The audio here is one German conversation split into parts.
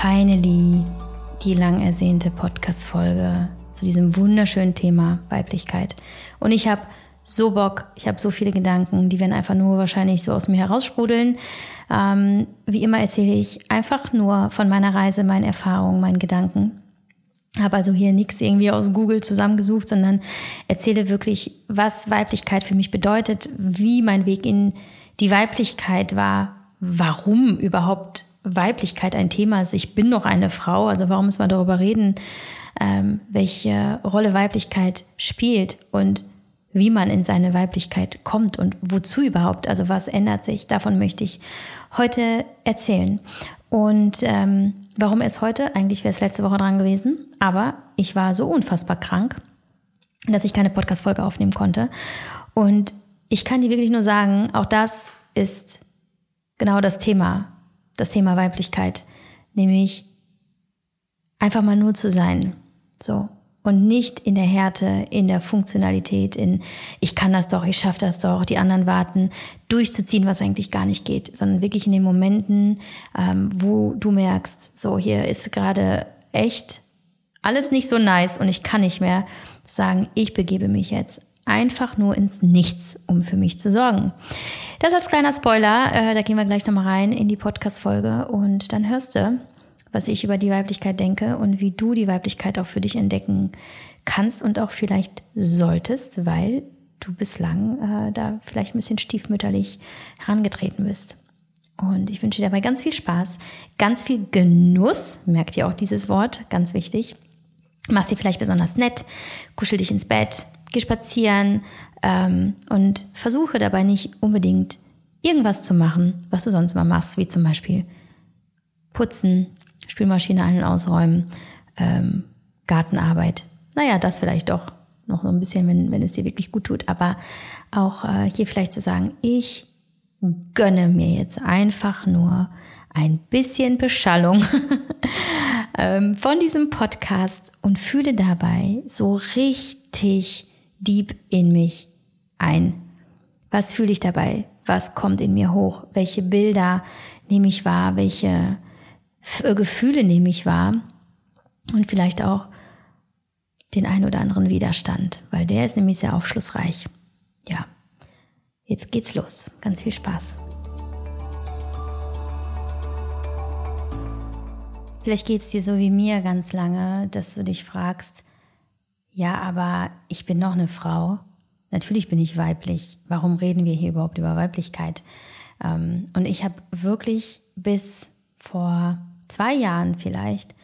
finally die lang ersehnte Podcast-Folge zu diesem wunderschönen Thema Weiblichkeit. Und ich habe so Bock, ich habe so viele Gedanken, die werden einfach nur wahrscheinlich so aus mir heraussprudeln. Ähm, wie immer erzähle ich einfach nur von meiner Reise, meinen Erfahrungen, meinen Gedanken. Habe also hier nichts irgendwie aus Google zusammengesucht, sondern erzähle wirklich, was Weiblichkeit für mich bedeutet, wie mein Weg in die Weiblichkeit war, warum überhaupt Weiblichkeit ein Thema ist. Ich bin noch eine Frau, also warum müssen wir darüber reden, ähm, welche Rolle Weiblichkeit spielt und wie man in seine Weiblichkeit kommt und wozu überhaupt, also was ändert sich. Davon möchte ich heute erzählen. Und ähm, warum es heute? Eigentlich wäre es letzte Woche dran gewesen, aber ich war so unfassbar krank, dass ich keine Podcast-Folge aufnehmen konnte. Und ich kann dir wirklich nur sagen, auch das ist genau das Thema das Thema Weiblichkeit, nämlich einfach mal nur zu sein, so und nicht in der Härte, in der Funktionalität, in ich kann das doch, ich schaffe das doch, die anderen warten, durchzuziehen, was eigentlich gar nicht geht, sondern wirklich in den Momenten, ähm, wo du merkst, so hier ist gerade echt alles nicht so nice und ich kann nicht mehr sagen, ich begebe mich jetzt einfach nur ins Nichts, um für mich zu sorgen. Das als kleiner Spoiler, äh, da gehen wir gleich nochmal rein in die Podcast-Folge und dann hörst du, was ich über die Weiblichkeit denke und wie du die Weiblichkeit auch für dich entdecken kannst und auch vielleicht solltest, weil du bislang äh, da vielleicht ein bisschen stiefmütterlich herangetreten bist. Und ich wünsche dir dabei ganz viel Spaß, ganz viel Genuss, merkt ihr auch dieses Wort, ganz wichtig. Mach sie vielleicht besonders nett, kuschel dich ins Bett, geh spazieren ähm, und versuche dabei nicht unbedingt irgendwas zu machen, was du sonst mal machst, wie zum Beispiel putzen, Spülmaschine ein- und ausräumen, ähm, Gartenarbeit. Naja, das vielleicht doch noch so ein bisschen, wenn, wenn es dir wirklich gut tut. Aber auch äh, hier vielleicht zu sagen, ich gönne mir jetzt einfach nur ein bisschen Beschallung ähm, von diesem Podcast und fühle dabei so richtig deep in mich ein. Was fühle ich dabei? Was kommt in mir hoch? Welche Bilder nehme ich wahr? Welche äh, Gefühle nehme ich wahr? Und vielleicht auch den ein oder anderen Widerstand, weil der ist nämlich sehr aufschlussreich. Ja, jetzt geht's los. Ganz viel Spaß. Vielleicht geht's dir so wie mir ganz lange, dass du dich fragst, ja, aber ich bin noch eine Frau. Natürlich bin ich weiblich. Warum reden wir hier überhaupt über Weiblichkeit? Ähm, und ich habe wirklich bis vor zwei Jahren vielleicht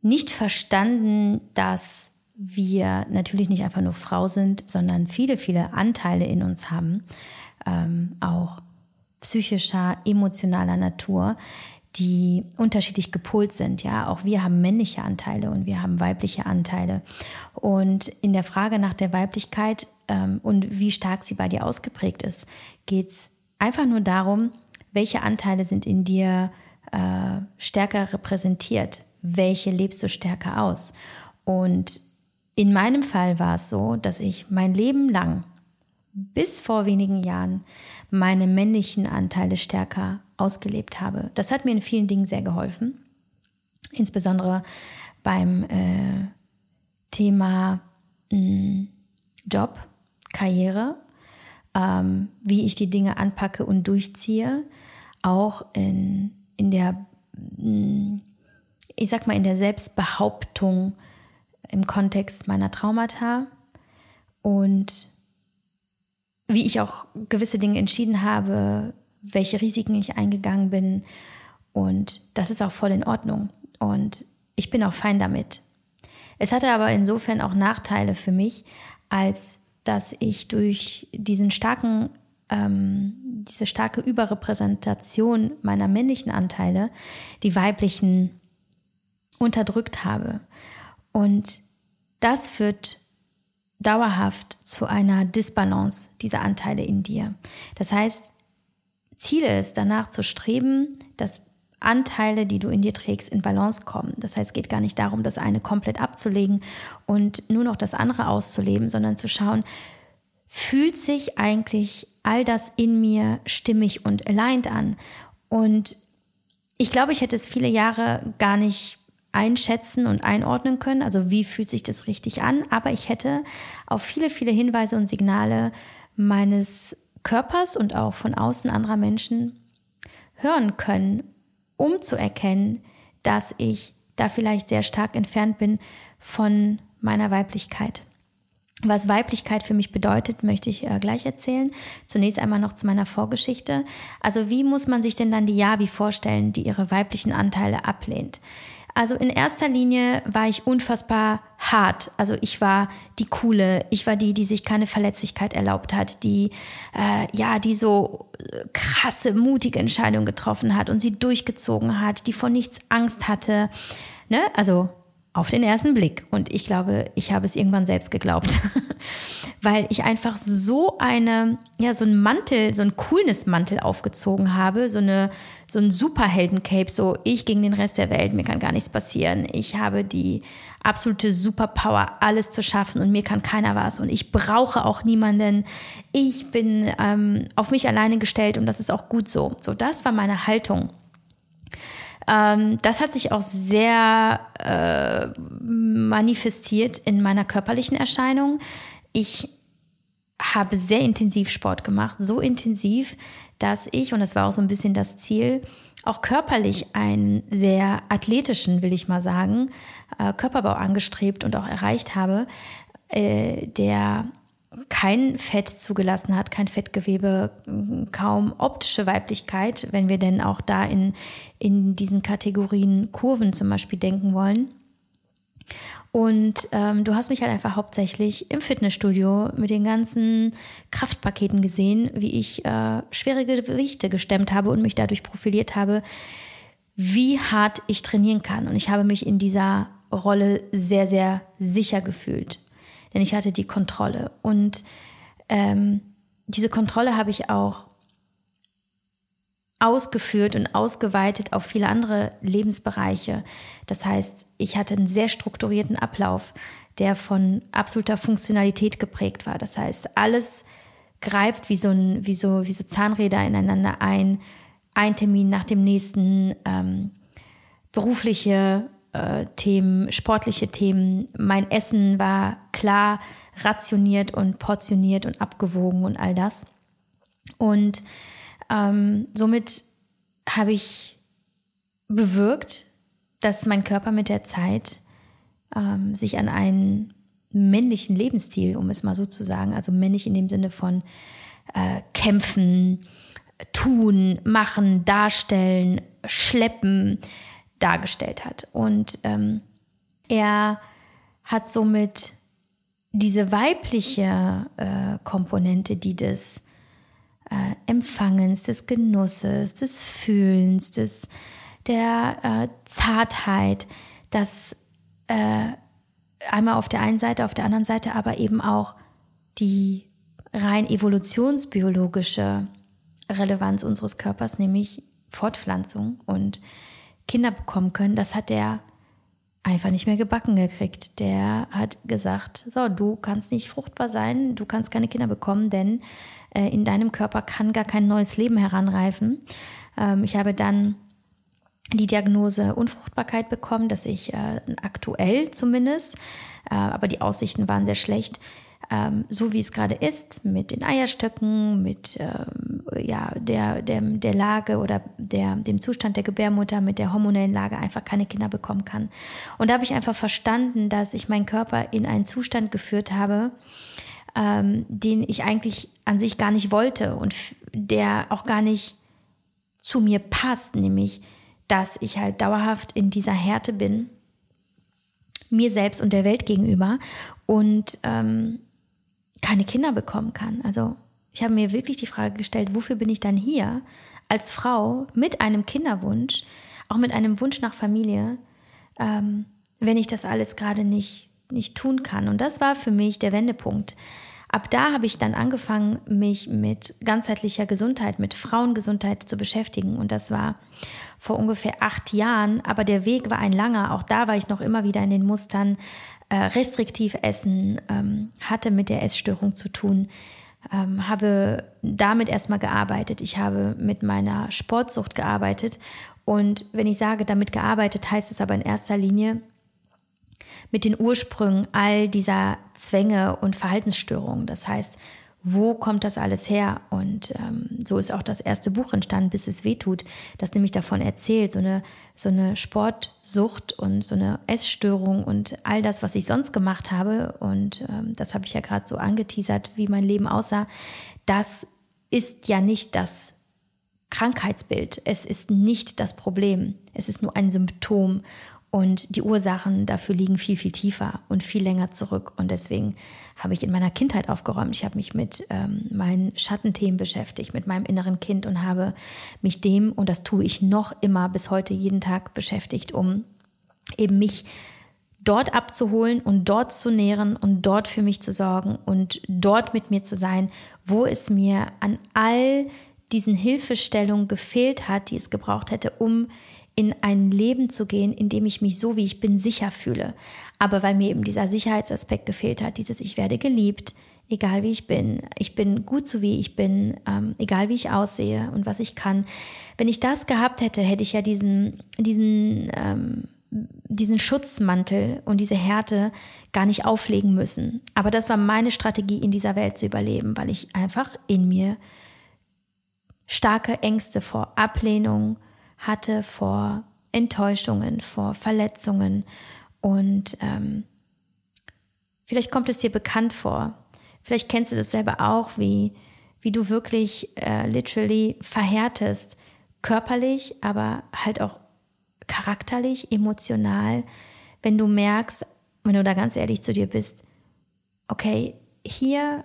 nicht verstanden, dass wir natürlich nicht einfach nur Frau sind, sondern viele, viele Anteile in uns haben, ähm, auch psychischer, emotionaler Natur, die unterschiedlich gepolt sind. Ja, auch wir haben männliche Anteile und wir haben weibliche Anteile. Und in der Frage nach der Weiblichkeit ähm, und wie stark sie bei dir ausgeprägt ist, geht es einfach nur darum, welche Anteile sind in dir äh, stärker repräsentiert, welche lebst du stärker aus. Und in meinem Fall war es so, dass ich mein Leben lang bis vor wenigen Jahren meine männlichen Anteile stärker ausgelebt habe. Das hat mir in vielen Dingen sehr geholfen, insbesondere beim äh, Thema mh, hm, Job, Karriere, ähm, wie ich die Dinge anpacke und durchziehe, auch in, in der, mh, hm, ich sag mal, in der Selbstbehauptung im Kontext meiner Traumata. Und wie ich auch gewisse Dinge entschieden habe, welche Risiken ich eingegangen bin. Und das ist auch voll in Ordnung. Und ich bin auch fein damit. Es hatte aber insofern auch Nachteile für mich, als dass ich durch diesen starken, ähm, diese starke Überrepräsentation meiner männlichen Anteile die weiblichen unterdrückt habe. Und das führt dauerhaft zu einer Disbalance dieser Anteile in dir. Das heißt, Ziel ist, danach zu streben, dass Anteile, die du in dir trägst, in Balance kommen. Das heißt, es geht gar nicht darum, das eine komplett abzulegen und nur noch das andere auszuleben, sondern zu schauen, fühlt sich eigentlich all das in mir stimmig und aligned an? Und ich glaube, ich hätte es viele Jahre gar nicht einschätzen und einordnen können. Also wie fühlt sich das richtig an? Aber ich hätte auf viele, viele Hinweise und Signale meines Körpers und auch von außen anderer Menschen hören können, um zu erkennen, dass ich da vielleicht sehr stark entfernt bin von meiner Weiblichkeit. Was Weiblichkeit für mich bedeutet, möchte ich äh, gleich erzählen. Zunächst einmal noch zu meiner Vorgeschichte. Also wie muss man sich denn dann die Yavi vorstellen, die ihre weiblichen Anteile ablehnt? Also in erster Linie war ich unfassbar hart. Also ich war die coole, ich war die, die sich keine Verletzlichkeit erlaubt hat, die äh, ja, die so äh, krasse, mutige Entscheidungen getroffen hat und sie durchgezogen hat, die vor nichts Angst hatte. Ne? Also auf den ersten Blick. Und ich glaube, ich habe es irgendwann selbst geglaubt, weil ich einfach so eine, ja, so einen Mantel, so einen Coolness-Mantel aufgezogen habe, so eine, so ein Superhelden-Cape, so ich gegen den Rest der Welt, mir kann gar nichts passieren. Ich habe die absolute Superpower, alles zu schaffen und mir kann keiner was und ich brauche auch niemanden. Ich bin ähm, auf mich alleine gestellt und das ist auch gut so. So, das war meine Haltung. Ähm, das hat sich auch sehr äh, manifestiert in meiner körperlichen Erscheinung. Ich habe sehr intensiv Sport gemacht, so intensiv, dass ich, und das war auch so ein bisschen das Ziel, auch körperlich einen sehr athletischen, will ich mal sagen, äh, Körperbau angestrebt und auch erreicht habe, äh, der kein Fett zugelassen hat, kein Fettgewebe, kaum optische Weiblichkeit, wenn wir denn auch da in, in diesen Kategorien Kurven zum Beispiel denken wollen. Und ähm, du hast mich halt einfach hauptsächlich im Fitnessstudio mit den ganzen Kraftpaketen gesehen, wie ich äh, schwere Gewichte gestemmt habe und mich dadurch profiliert habe, wie hart ich trainieren kann. Und ich habe mich in dieser Rolle sehr, sehr sicher gefühlt denn ich hatte die Kontrolle. Und ähm, diese Kontrolle habe ich auch ausgeführt und ausgeweitet auf viele andere Lebensbereiche. Das heißt, ich hatte einen sehr strukturierten Ablauf, der von absoluter Funktionalität geprägt war. Das heißt, alles greift wie so, ein, wie so, wie so Zahnräder ineinander ein, ein Termin nach dem nächsten, ähm, berufliche äh, Themen, sportliche Themen. Mein Essen war klar rationiert und portioniert und abgewogen und all das. Und ähm, somit habe ich bewirkt, dass mein Körper mit der Zeit ähm, sich an einen männlichen Lebensstil, um es mal so zu sagen, also männlich in dem Sinne von äh, kämpfen, tun, machen, darstellen, schleppen, dargestellt hat. Und ähm, er hat somit diese weibliche äh, Komponente, die des äh, Empfangens, des Genusses, des Fühlens, des, der äh, Zartheit, das äh, einmal auf der einen Seite, auf der anderen Seite aber eben auch die rein evolutionsbiologische Relevanz unseres Körpers, nämlich Fortpflanzung und Kinder bekommen können, das hat der einfach nicht mehr gebacken gekriegt. Der hat gesagt, so, du kannst nicht fruchtbar sein, du kannst keine Kinder bekommen, denn äh, in deinem Körper kann gar kein neues Leben heranreifen. Ähm, ich habe dann die Diagnose Unfruchtbarkeit bekommen, dass ich äh, aktuell zumindest, äh, aber die Aussichten waren sehr schlecht, ähm, so wie es gerade ist, mit den Eierstöcken, mit ähm, ja, der, der, der Lage oder der, dem Zustand der Gebärmutter, mit der hormonellen Lage einfach keine Kinder bekommen kann. Und da habe ich einfach verstanden, dass ich meinen Körper in einen Zustand geführt habe, ähm, den ich eigentlich an sich gar nicht wollte und der auch gar nicht zu mir passt, nämlich dass ich halt dauerhaft in dieser Härte bin, mir selbst und der Welt gegenüber und ähm, keine Kinder bekommen kann. Also ich habe mir wirklich die Frage gestellt, wofür bin ich dann hier als Frau mit einem Kinderwunsch, auch mit einem Wunsch nach Familie, ähm, wenn ich das alles gerade nicht, nicht tun kann. Und das war für mich der Wendepunkt. Ab da habe ich dann angefangen, mich mit ganzheitlicher Gesundheit, mit Frauengesundheit zu beschäftigen. Und das war vor ungefähr acht Jahren. Aber der Weg war ein langer. Auch da war ich noch immer wieder in den Mustern äh, restriktiv essen, ähm, hatte mit der Essstörung zu tun, ähm, habe damit erstmal gearbeitet. Ich habe mit meiner Sportsucht gearbeitet. Und wenn ich sage, damit gearbeitet, heißt es aber in erster Linie, mit den Ursprüngen all dieser Zwänge und Verhaltensstörungen. Das heißt, wo kommt das alles her? Und ähm, so ist auch das erste Buch entstanden, bis es weh tut, das nämlich davon erzählt, so eine, so eine Sportsucht und so eine Essstörung und all das, was ich sonst gemacht habe, und ähm, das habe ich ja gerade so angeteasert, wie mein Leben aussah, das ist ja nicht das Krankheitsbild. Es ist nicht das Problem. Es ist nur ein Symptom. Und die Ursachen dafür liegen viel, viel tiefer und viel länger zurück. Und deswegen habe ich in meiner Kindheit aufgeräumt. Ich habe mich mit ähm, meinen Schattenthemen beschäftigt, mit meinem inneren Kind und habe mich dem, und das tue ich noch immer bis heute jeden Tag beschäftigt, um eben mich dort abzuholen und dort zu nähren und dort für mich zu sorgen und dort mit mir zu sein, wo es mir an all diesen Hilfestellungen gefehlt hat, die es gebraucht hätte, um in ein Leben zu gehen, in dem ich mich so wie ich bin sicher fühle. Aber weil mir eben dieser Sicherheitsaspekt gefehlt hat, dieses ich werde geliebt, egal wie ich bin, ich bin gut so wie ich bin, ähm, egal wie ich aussehe und was ich kann. Wenn ich das gehabt hätte, hätte ich ja diesen, diesen, ähm, diesen Schutzmantel und diese Härte gar nicht auflegen müssen. Aber das war meine Strategie, in dieser Welt zu überleben, weil ich einfach in mir starke Ängste vor Ablehnung, hatte vor Enttäuschungen, vor Verletzungen. Und ähm, vielleicht kommt es dir bekannt vor. Vielleicht kennst du das selber auch, wie, wie du wirklich äh, literally verhärtest, körperlich, aber halt auch charakterlich, emotional, wenn du merkst, wenn du da ganz ehrlich zu dir bist, okay, hier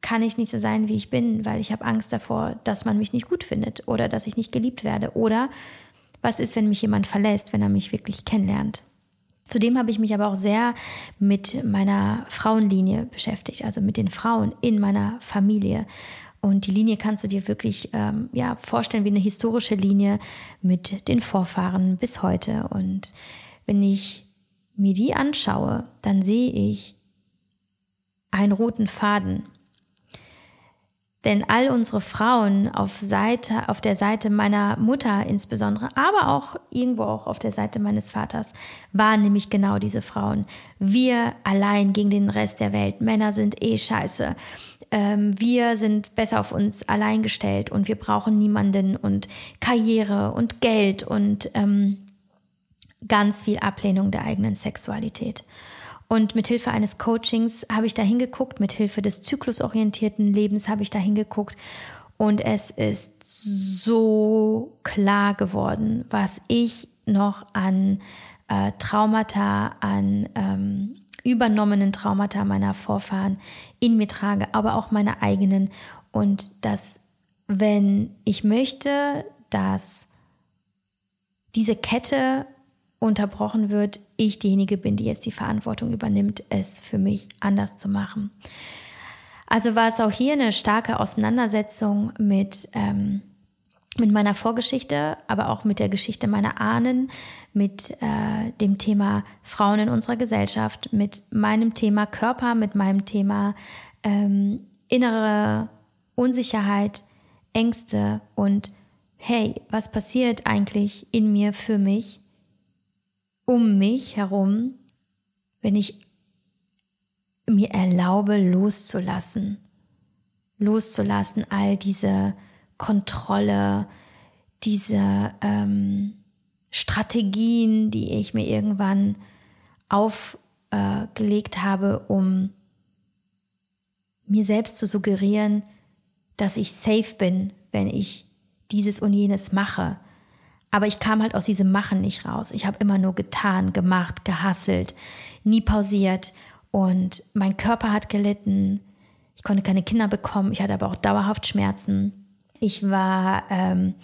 kann ich nicht so sein, wie ich bin, weil ich habe Angst davor, dass man mich nicht gut findet oder dass ich nicht geliebt werde. Oder was ist, wenn mich jemand verlässt, wenn er mich wirklich kennenlernt? Zudem habe ich mich aber auch sehr mit meiner Frauenlinie beschäftigt, also mit den Frauen in meiner Familie. Und die Linie kannst du dir wirklich ähm, ja, vorstellen wie eine historische Linie mit den Vorfahren bis heute. Und wenn ich mir die anschaue, dann sehe ich einen roten Faden denn all unsere Frauen auf Seite, auf der Seite meiner Mutter insbesondere, aber auch irgendwo auch auf der Seite meines Vaters, waren nämlich genau diese Frauen. Wir allein gegen den Rest der Welt. Männer sind eh scheiße. Ähm, wir sind besser auf uns allein gestellt und wir brauchen niemanden und Karriere und Geld und ähm, ganz viel Ablehnung der eigenen Sexualität. Und mit Hilfe eines Coachings habe ich da hingeguckt, mit Hilfe des zyklusorientierten Lebens habe ich da hingeguckt. Und es ist so klar geworden, was ich noch an äh, Traumata, an ähm, übernommenen Traumata meiner Vorfahren in mir trage, aber auch meine eigenen. Und dass, wenn ich möchte, dass diese Kette unterbrochen wird, ich diejenige bin, die jetzt die Verantwortung übernimmt, es für mich anders zu machen. Also war es auch hier eine starke Auseinandersetzung mit, ähm, mit meiner Vorgeschichte, aber auch mit der Geschichte meiner Ahnen, mit äh, dem Thema Frauen in unserer Gesellschaft, mit meinem Thema Körper, mit meinem Thema ähm, innere Unsicherheit, Ängste und hey, was passiert eigentlich in mir für mich, um mich herum, wenn ich mir erlaube, loszulassen. Loszulassen, all diese Kontrolle, diese ähm, Strategien, die ich mir irgendwann aufgelegt äh, habe, um mir selbst zu suggerieren, dass ich safe bin, wenn ich dieses und jenes mache, aber ich kam halt aus diesem Machen nicht raus. Ich habe immer nur getan, gemacht, gehasselt, nie pausiert und mein Körper hat gelitten. Ich konnte keine Kinder bekommen. Ich hatte aber auch dauerhaft Schmerzen. Ich war ähm,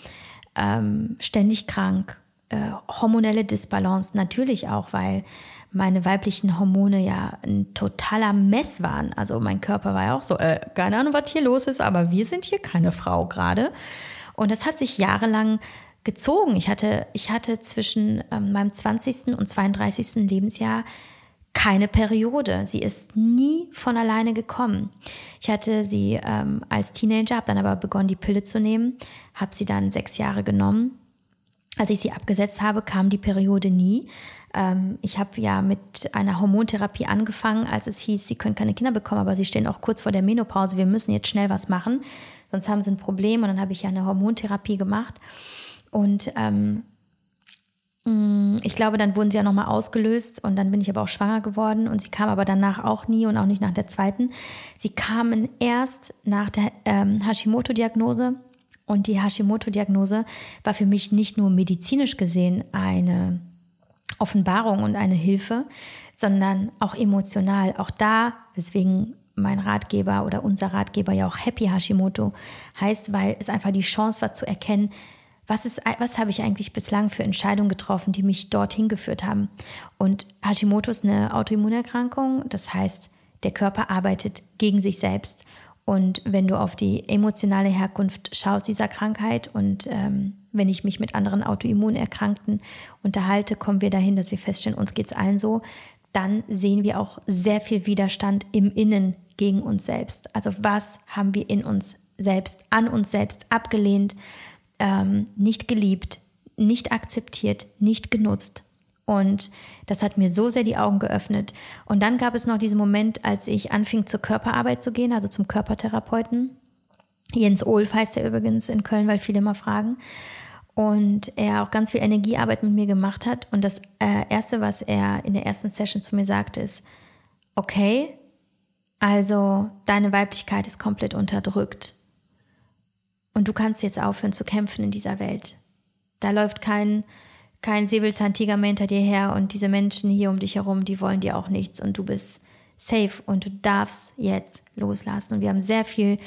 ähm, ständig krank. Äh, hormonelle Disbalance natürlich auch, weil meine weiblichen Hormone ja ein totaler Mess waren. Also mein Körper war ja auch so, äh, keine Ahnung, was hier los ist, aber wir sind hier keine Frau gerade. Und das hat sich jahrelang gezogen. Ich hatte, ich hatte zwischen ähm, meinem 20. und 32. Lebensjahr keine Periode. Sie ist nie von alleine gekommen. Ich hatte sie ähm, als Teenager, habe dann aber begonnen, die Pille zu nehmen, habe sie dann sechs Jahre genommen. Als ich sie abgesetzt habe, kam die Periode nie. Ähm, ich habe ja mit einer Hormontherapie angefangen, als es hieß, sie können keine Kinder bekommen, aber sie stehen auch kurz vor der Menopause. Wir müssen jetzt schnell was machen, sonst haben sie ein Problem. Und dann habe ich ja eine Hormontherapie gemacht. Und ähm, mm, ich glaube, dann wurden sie ja nochmal ausgelöst und dann bin ich aber auch schwanger geworden und sie kam aber danach auch nie und auch nicht nach der zweiten. Sie kamen erst nach der ähm, Hashimoto-Diagnose und die Hashimoto-Diagnose war für mich nicht nur medizinisch gesehen eine Offenbarung und eine Hilfe, sondern auch emotional. Auch da, weswegen mein Ratgeber oder unser Ratgeber ja auch Happy Hashimoto heißt, weil es einfach die Chance war zu erkennen, was, ist, was habe ich eigentlich bislang für Entscheidungen getroffen, die mich dorthin geführt haben. Und Hashimoto ist eine Autoimmunerkrankung, das heißt, der Körper arbeitet gegen sich selbst. Und wenn du auf die emotionale Herkunft schaust dieser Krankheit und ähm, wenn ich mich mit anderen Autoimmunerkrankten unterhalte, kommen wir dahin, dass wir feststellen, uns geht es allen so, dann sehen wir auch sehr viel Widerstand im Innen gegen uns selbst. Also was haben wir in uns selbst, an uns selbst abgelehnt, ähm, nicht geliebt, nicht akzeptiert, nicht genutzt. Und das hat mir so sehr die Augen geöffnet. Und dann gab es noch diesen Moment, als ich anfing zur Körperarbeit zu gehen, also zum Körpertherapeuten. Jens Olf heißt er übrigens in Köln, weil viele mal fragen. Und er auch ganz viel Energiearbeit mit mir gemacht hat. Und das äh, Erste, was er in der ersten Session zu mir sagte, ist, okay, also deine Weiblichkeit ist komplett unterdrückt. Und du kannst jetzt aufhören zu kämpfen in dieser Welt. Da läuft kein kein Säbelzahntiger mehr hinter dir her und diese Menschen hier um dich herum, die wollen dir auch nichts und du bist safe und du darfst jetzt loslassen. Und wir haben sehr viel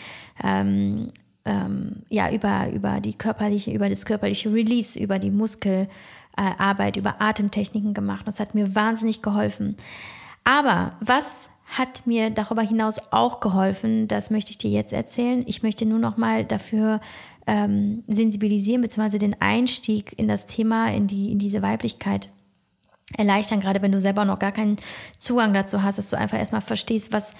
ähm, ähm, ja, über, über die körperliche, über das körperliche Release, über die Muskelarbeit, über Atemtechniken gemacht. Das hat mir wahnsinnig geholfen. Aber was hat mir darüber hinaus auch geholfen, das möchte ich dir jetzt erzählen. Ich möchte nur noch mal dafür ähm, sensibilisieren, beziehungsweise den Einstieg in das Thema, in, die, in diese Weiblichkeit erleichtern, gerade wenn du selber noch gar keinen Zugang dazu hast, dass du einfach erstmal verstehst, was,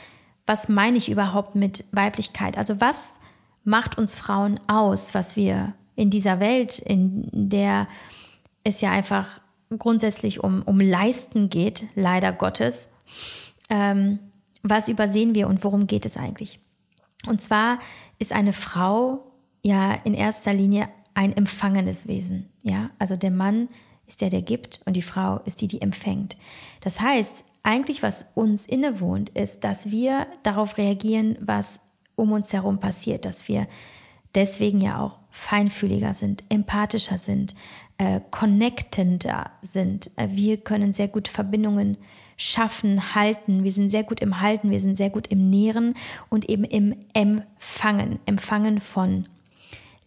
was meine ich überhaupt mit Weiblichkeit? Also was macht uns Frauen aus, was wir in dieser Welt, in der es ja einfach grundsätzlich um, um Leisten geht, leider Gottes, ähm, was übersehen wir und worum geht es eigentlich? Und zwar ist eine Frau ja in erster Linie ein empfangendes Wesen. Ja, also der Mann ist der, der gibt und die Frau ist die, die empfängt. Das heißt, eigentlich was uns innewohnt, ist, dass wir darauf reagieren, was um uns herum passiert, dass wir deswegen ja auch feinfühliger sind, empathischer sind, äh, connectender sind. Äh, wir können sehr gut Verbindungen schaffen, halten. Wir sind sehr gut im Halten, wir sind sehr gut im Nähren und eben im Empfangen. Empfangen von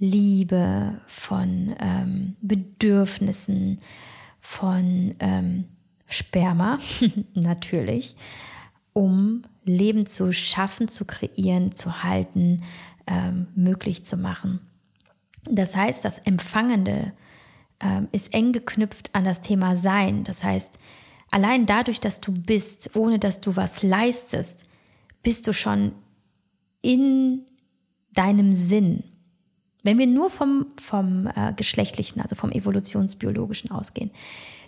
Liebe, von ähm, Bedürfnissen, von ähm, Sperma, natürlich, um Leben zu schaffen, zu kreieren, zu halten, ähm, möglich zu machen. Das heißt, das Empfangende ähm, ist eng geknüpft an das Thema Sein. Das heißt, allein dadurch, dass du bist, ohne dass du was leistest, bist du schon in deinem Sinn. Wenn wir nur vom, vom äh, geschlechtlichen, also vom evolutionsbiologischen ausgehen,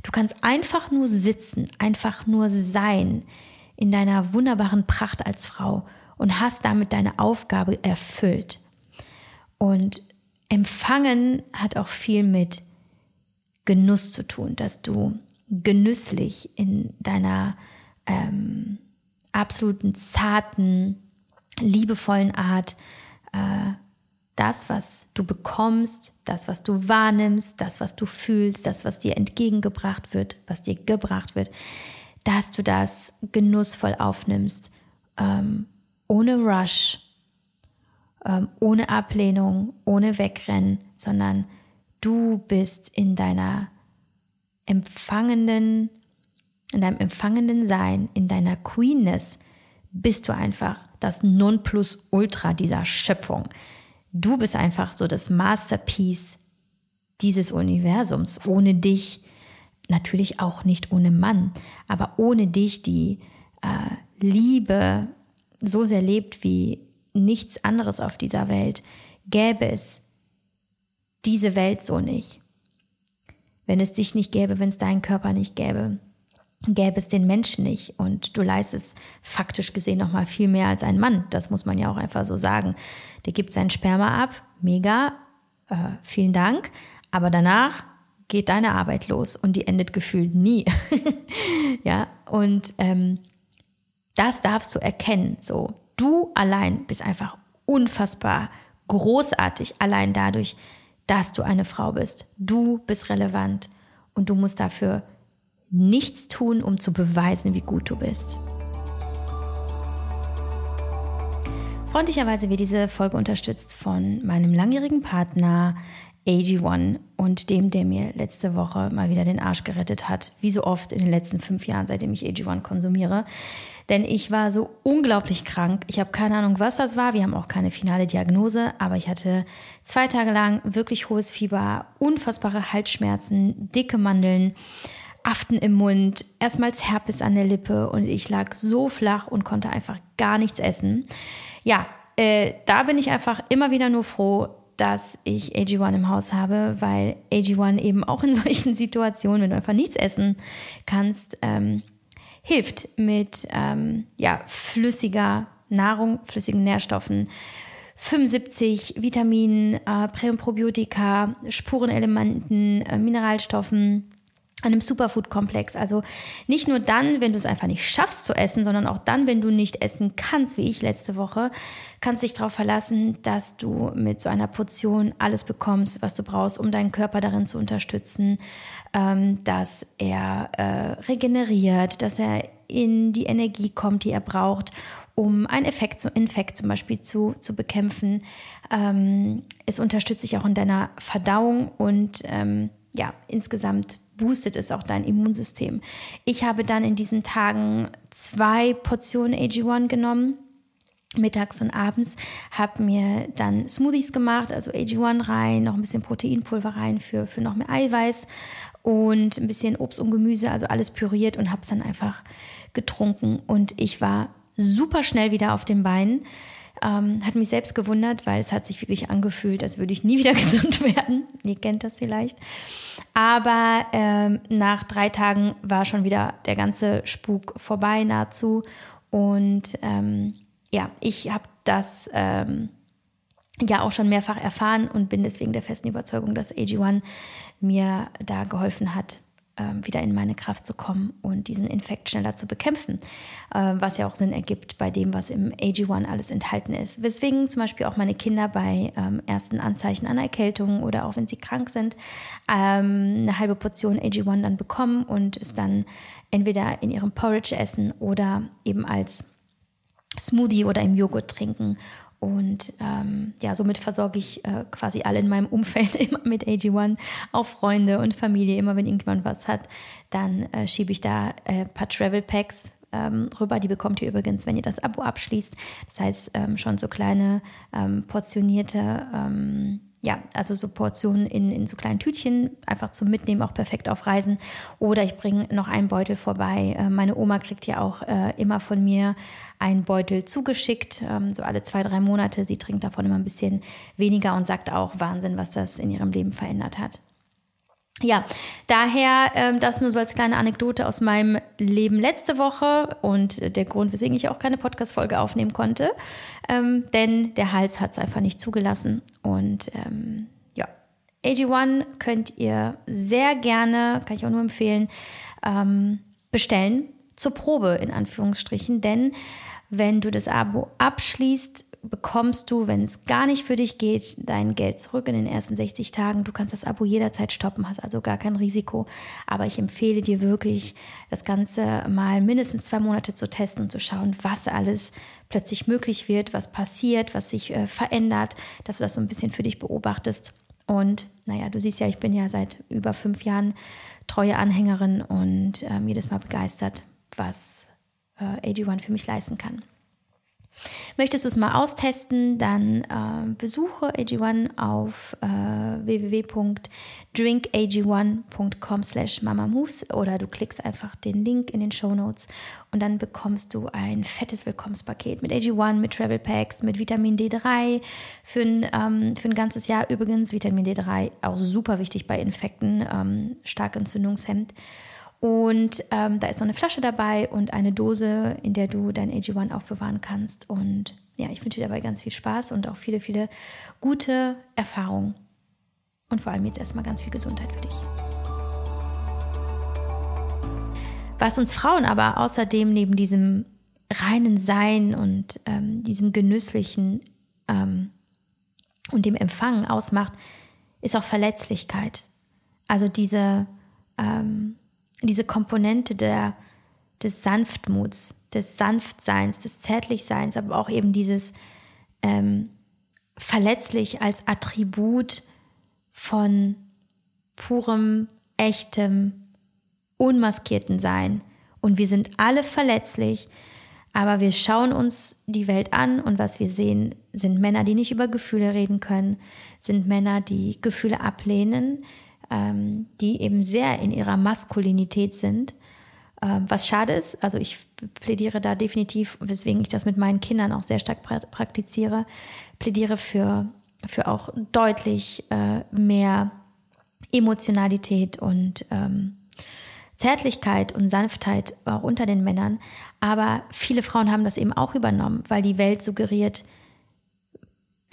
du kannst einfach nur sitzen, einfach nur sein in deiner wunderbaren Pracht als Frau und hast damit deine Aufgabe erfüllt. Und empfangen hat auch viel mit Genuss zu tun, dass du genüsslich in deiner ähm, absoluten zarten, liebevollen Art äh, das, was du bekommst, das, was du wahrnimmst, das, was du fühlst, das, was dir entgegengebracht wird, was dir gebracht wird, dass du das genussvoll aufnimmst, ähm, ohne Rush, ähm, ohne Ablehnung, ohne Wegrennen, sondern du bist in deiner empfangenden, in deinem empfangenden Sein, in deiner Queenness, bist du einfach das Nonplusultra dieser Schöpfung du bist einfach so das Masterpiece dieses Universums. Ohne dich natürlich auch nicht ohne Mann, aber ohne dich die äh, Liebe so sehr lebt wie nichts anderes auf dieser Welt, gäbe es diese Welt so nicht. Wenn es dich nicht gäbe, wenn es deinen Körper nicht gäbe, gäbe es den Menschen nicht. Und du leistest faktisch gesehen noch mal viel mehr als ein Mann. Das muss man ja auch einfach so sagen. Der gibt sein Sperma ab, mega, äh, vielen Dank. Aber danach geht deine Arbeit los und die endet gefühlt nie. ja, und ähm, das darfst du erkennen. So, du allein bist einfach unfassbar großartig, allein dadurch, dass du eine Frau bist. Du bist relevant und du musst dafür nichts tun, um zu beweisen, wie gut du bist. Freundlicherweise wird diese Folge unterstützt von meinem langjährigen Partner AG1 und dem, der mir letzte Woche mal wieder den Arsch gerettet hat, wie so oft in den letzten fünf Jahren, seitdem ich AG1 konsumiere. Denn ich war so unglaublich krank. Ich habe keine Ahnung, was das war. Wir haben auch keine finale Diagnose, aber ich hatte zwei Tage lang wirklich hohes Fieber, unfassbare Halsschmerzen, dicke Mandeln, Aften im Mund, erstmals Herpes an der Lippe und ich lag so flach und konnte einfach gar nichts essen. Ja, äh, da bin ich einfach immer wieder nur froh, dass ich AG1 im Haus habe, weil AG1 eben auch in solchen Situationen, wenn du einfach nichts essen kannst, ähm, hilft mit ähm, ja, flüssiger Nahrung, flüssigen Nährstoffen, 75 Vitaminen, äh, Probiotika, Spurenelementen, äh, Mineralstoffen, einem Superfood-Komplex. Also nicht nur dann, wenn du es einfach nicht schaffst zu essen, sondern auch dann, wenn du nicht essen kannst, wie ich letzte Woche, kannst dich darauf verlassen, dass du mit so einer Portion alles bekommst, was du brauchst, um deinen Körper darin zu unterstützen, ähm, dass er äh, regeneriert, dass er in die Energie kommt, die er braucht, um einen Effekt, Infekt zum Beispiel zu, zu bekämpfen. Ähm, es unterstützt dich auch in deiner Verdauung und ähm, ja, insgesamt boostet es auch dein Immunsystem. Ich habe dann in diesen Tagen zwei Portionen AG1 genommen mittags und abends, habe mir dann Smoothies gemacht, also AG1 rein, noch ein bisschen Proteinpulver rein für, für noch mehr Eiweiß und ein bisschen Obst und Gemüse, also alles püriert und habe es dann einfach getrunken und ich war super schnell wieder auf den Beinen. Ähm, hat mich selbst gewundert, weil es hat sich wirklich angefühlt, als würde ich nie wieder gesund werden. Ihr kennt das vielleicht. Aber ähm, nach drei Tagen war schon wieder der ganze Spuk vorbei nahezu. Und ähm, ja, ich habe das ähm, ja auch schon mehrfach erfahren und bin deswegen der festen Überzeugung, dass AG1 mir da geholfen hat, wieder in meine Kraft zu kommen und diesen Infekt schneller zu bekämpfen, äh, was ja auch Sinn ergibt bei dem, was im AG1 alles enthalten ist. Weswegen zum Beispiel auch meine Kinder bei ähm, ersten Anzeichen einer Erkältung oder auch wenn sie krank sind, ähm, eine halbe Portion AG1 dann bekommen und es dann entweder in ihrem Porridge essen oder eben als Smoothie oder im Joghurt trinken. Und ähm, ja, somit versorge ich äh, quasi alle in meinem Umfeld immer mit AG1, auch Freunde und Familie. Immer wenn irgendjemand was hat, dann äh, schiebe ich da ein äh, paar Travel Packs ähm, rüber. Die bekommt ihr übrigens, wenn ihr das Abo abschließt. Das heißt, ähm, schon so kleine ähm, portionierte ähm, ja, also so Portionen in, in so kleinen Tütchen, einfach zum Mitnehmen, auch perfekt auf Reisen. Oder ich bringe noch einen Beutel vorbei. Äh, meine Oma kriegt ja auch äh, immer von mir einen Beutel zugeschickt, ähm, so alle zwei, drei Monate. Sie trinkt davon immer ein bisschen weniger und sagt auch Wahnsinn, was das in ihrem Leben verändert hat. Ja, daher ähm, das nur so als kleine Anekdote aus meinem Leben letzte Woche und der Grund, weswegen ich auch keine Podcast-Folge aufnehmen konnte, ähm, denn der Hals hat es einfach nicht zugelassen. Und ähm, ja, AG1 könnt ihr sehr gerne, kann ich auch nur empfehlen, ähm, bestellen zur Probe in Anführungsstrichen, denn wenn du das Abo abschließt, bekommst du, wenn es gar nicht für dich geht, dein Geld zurück in den ersten 60 Tagen. Du kannst das Abo jederzeit stoppen, hast also gar kein Risiko. Aber ich empfehle dir wirklich, das Ganze mal mindestens zwei Monate zu testen und zu schauen, was alles plötzlich möglich wird, was passiert, was sich äh, verändert, dass du das so ein bisschen für dich beobachtest. Und naja, du siehst ja, ich bin ja seit über fünf Jahren treue Anhängerin und äh, jedes Mal begeistert, was äh, AG1 für mich leisten kann. Möchtest du es mal austesten, dann äh, besuche AG1 auf äh, www.drinkag1.com slash mamamoves oder du klickst einfach den Link in den Show Notes und dann bekommst du ein fettes Willkommenspaket mit AG1, mit Travel Packs, mit Vitamin D3 für ein, ähm, für ein ganzes Jahr. Übrigens, Vitamin D3 auch super wichtig bei Infekten, ähm, stark Entzündungshemd. Und ähm, da ist noch eine Flasche dabei und eine Dose, in der du dein AG1 aufbewahren kannst. Und ja, ich wünsche dir dabei ganz viel Spaß und auch viele, viele gute Erfahrungen. Und vor allem jetzt erstmal ganz viel Gesundheit für dich. Was uns Frauen aber außerdem neben diesem reinen Sein und ähm, diesem genüsslichen ähm, und dem Empfangen ausmacht, ist auch Verletzlichkeit. Also diese ähm, diese Komponente der, des Sanftmuts, des Sanftseins, des Zärtlichseins, aber auch eben dieses ähm, verletzlich als Attribut von purem, echtem, unmaskierten Sein. Und wir sind alle verletzlich, aber wir schauen uns die Welt an und was wir sehen, sind Männer, die nicht über Gefühle reden können, sind Männer, die Gefühle ablehnen, ähm, die eben sehr in ihrer Maskulinität sind. Ähm, was schade ist, also ich plädiere da definitiv, weswegen ich das mit meinen Kindern auch sehr stark pra praktiziere, plädiere für, für auch deutlich äh, mehr Emotionalität und ähm, Zärtlichkeit und Sanftheit auch unter den Männern. Aber viele Frauen haben das eben auch übernommen, weil die Welt suggeriert,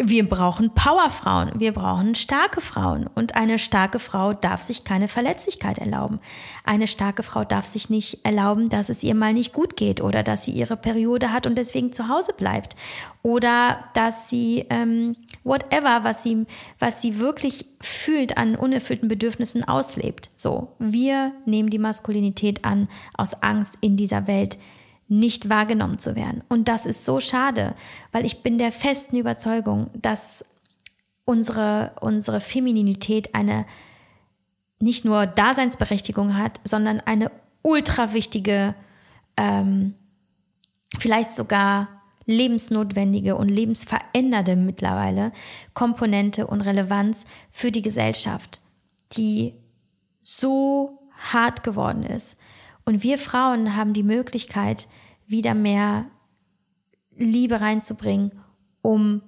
wir brauchen Powerfrauen, wir brauchen starke Frauen und eine starke Frau darf sich keine Verletzlichkeit erlauben. Eine starke Frau darf sich nicht erlauben, dass es ihr mal nicht gut geht oder dass sie ihre Periode hat und deswegen zu Hause bleibt oder dass sie ähm, whatever, was sie was sie wirklich fühlt an unerfüllten Bedürfnissen auslebt. So, wir nehmen die Maskulinität an aus Angst in dieser Welt nicht wahrgenommen zu werden. Und das ist so schade, weil ich bin der festen Überzeugung, dass unsere, unsere Femininität eine nicht nur Daseinsberechtigung hat, sondern eine ultra wichtige, ähm, vielleicht sogar lebensnotwendige und lebensverändernde mittlerweile Komponente und Relevanz für die Gesellschaft, die so hart geworden ist. Und wir Frauen haben die Möglichkeit, wieder mehr Liebe reinzubringen, um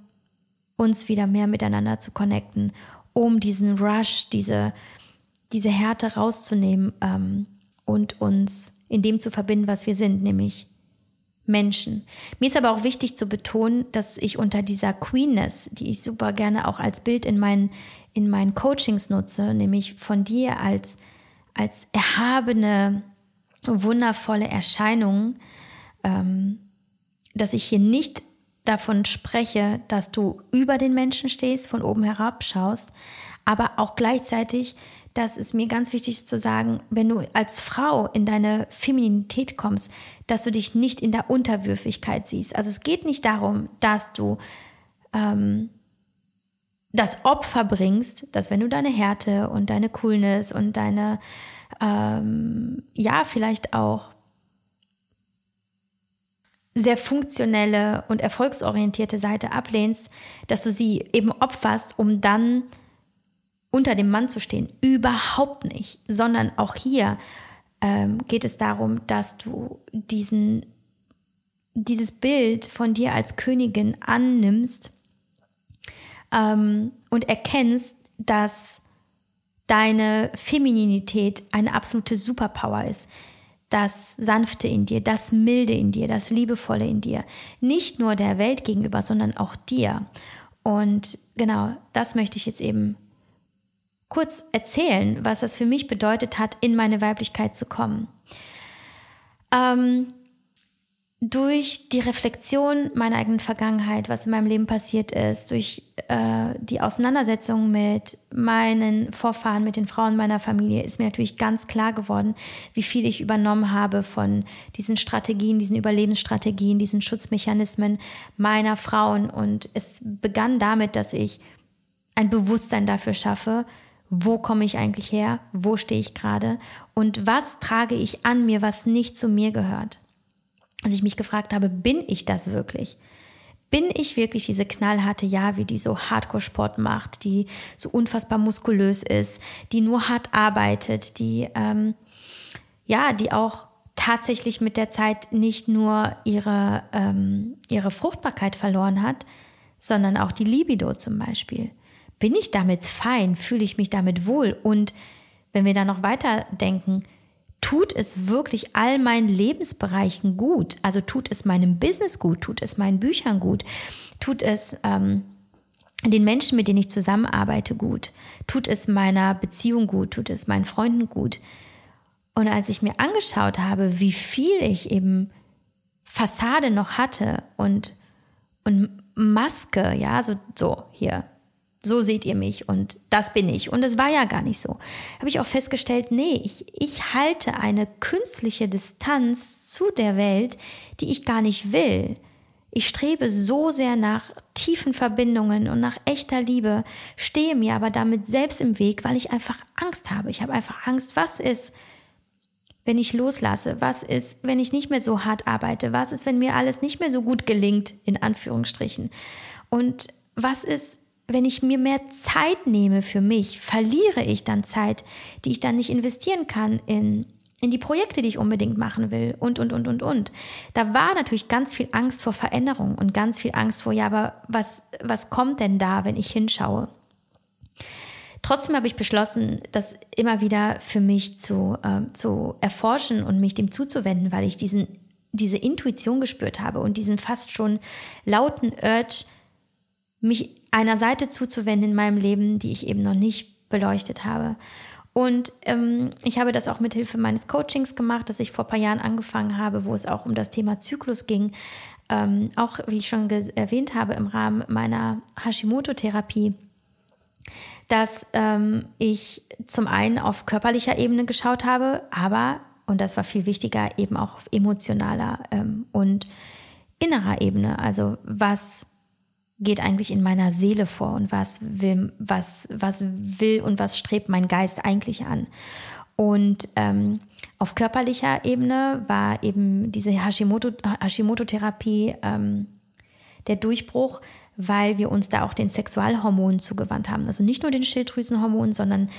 uns wieder mehr miteinander zu connecten, um diesen Rush, diese, diese Härte rauszunehmen ähm, und uns in dem zu verbinden, was wir sind, nämlich Menschen. Mir ist aber auch wichtig zu betonen, dass ich unter dieser Queenness, die ich super gerne auch als Bild in meinen, in meinen Coachings nutze, nämlich von dir als, als erhabene, wundervolle Erscheinung, ähm, dass ich hier nicht davon spreche, dass du über den Menschen stehst, von oben herab schaust, aber auch gleichzeitig, dass es mir ganz wichtig ist zu sagen, wenn du als Frau in deine Femininität kommst, dass du dich nicht in der Unterwürfigkeit siehst. Also es geht nicht darum, dass du ähm, das Opfer bringst, dass wenn du deine Härte und deine Coolness und deine, ähm, ja, vielleicht auch sehr funktionelle und erfolgsorientierte Seite ablehnst, dass du sie eben opferst, um dann unter dem Mann zu stehen. Überhaupt nicht, sondern auch hier ähm, geht es darum, dass du diesen, dieses Bild von dir als Königin annimmst ähm, und erkennst, dass deine Femininität eine absolute Superpower ist das Sanfte in dir, das Milde in dir, das Liebevolle in dir. Nicht nur der Welt gegenüber, sondern auch dir. Und genau, das möchte ich jetzt eben kurz erzählen, was das für mich bedeutet hat, in meine Weiblichkeit zu kommen. Ähm, durch die Reflexion meiner eigenen Vergangenheit, was in meinem Leben passiert ist, durch äh, die Auseinandersetzung mit meinen Vorfahren, mit den Frauen meiner Familie, ist mir natürlich ganz klar geworden, wie viel ich übernommen habe von diesen Strategien, diesen Überlebensstrategien, diesen Schutzmechanismen meiner Frauen. Und es begann damit, dass ich ein Bewusstsein dafür schaffe, wo komme ich eigentlich her, wo stehe ich gerade und was trage ich an mir, was nicht zu mir gehört als ich mich gefragt habe, bin ich das wirklich? bin ich wirklich diese knallharte Javi, die so Hardcore-Sport macht, die so unfassbar muskulös ist, die nur hart arbeitet, die ähm, ja, die auch tatsächlich mit der Zeit nicht nur ihre, ähm, ihre Fruchtbarkeit verloren hat, sondern auch die Libido zum Beispiel. Bin ich damit fein? Fühle ich mich damit wohl? Und wenn wir da noch weiter denken, tut es wirklich all meinen Lebensbereichen gut? Also tut es meinem Business gut? Tut es meinen Büchern gut? Tut es ähm, den Menschen, mit denen ich zusammenarbeite, gut? Tut es meiner Beziehung gut? Tut es meinen Freunden gut? Und als ich mir angeschaut habe, wie viel ich eben Fassade noch hatte und, und Maske, ja, so, so hier, so seht ihr mich und das bin ich. Und es war ja gar nicht so. Habe ich auch festgestellt, nee, ich, ich halte eine künstliche Distanz zu der Welt, die ich gar nicht will. Ich strebe so sehr nach tiefen Verbindungen und nach echter Liebe, stehe mir aber damit selbst im Weg, weil ich einfach Angst habe. Ich habe einfach Angst, was ist, wenn ich loslasse? Was ist, wenn ich nicht mehr so hart arbeite? Was ist, wenn mir alles nicht mehr so gut gelingt, in Anführungsstrichen? Und was ist, wenn ich mir mehr Zeit nehme für mich? Verliere ich dann Zeit, die ich dann nicht investieren kann in, in die Projekte, die ich unbedingt machen will? Und, und, und, und, und. Da war natürlich ganz viel Angst vor Veränderung und ganz viel Angst vor, ja, aber was, was kommt denn da, wenn ich hinschaue? Trotzdem habe ich beschlossen, das immer wieder für mich zu, äh, zu erforschen und mich dem zuzuwenden, weil ich diesen, diese Intuition gespürt habe und diesen fast schon lauten Urge, mich einer Seite zuzuwenden in meinem Leben, die ich eben noch nicht beleuchtet habe. Und ähm, ich habe das auch mit Hilfe meines Coachings gemacht, das ich vor ein paar Jahren angefangen habe, wo es auch um das Thema Zyklus ging. Ähm, auch, wie ich schon erwähnt habe, im Rahmen meiner Hashimoto-Therapie dass ähm, ich zum einen auf körperlicher Ebene geschaut habe, aber, und das war viel wichtiger, eben auch auf emotionaler ähm, und innerer Ebene. Also was geht eigentlich in meiner Seele vor und was will, was, was will und was strebt mein Geist eigentlich an. Und ähm, auf körperlicher Ebene war eben diese Hashimoto-Therapie Hashimoto ähm, der Durchbruch, weil wir uns da auch den Sexualhormonen zugewandt haben. Also nicht nur den Schilddrüsenhormonen, sondern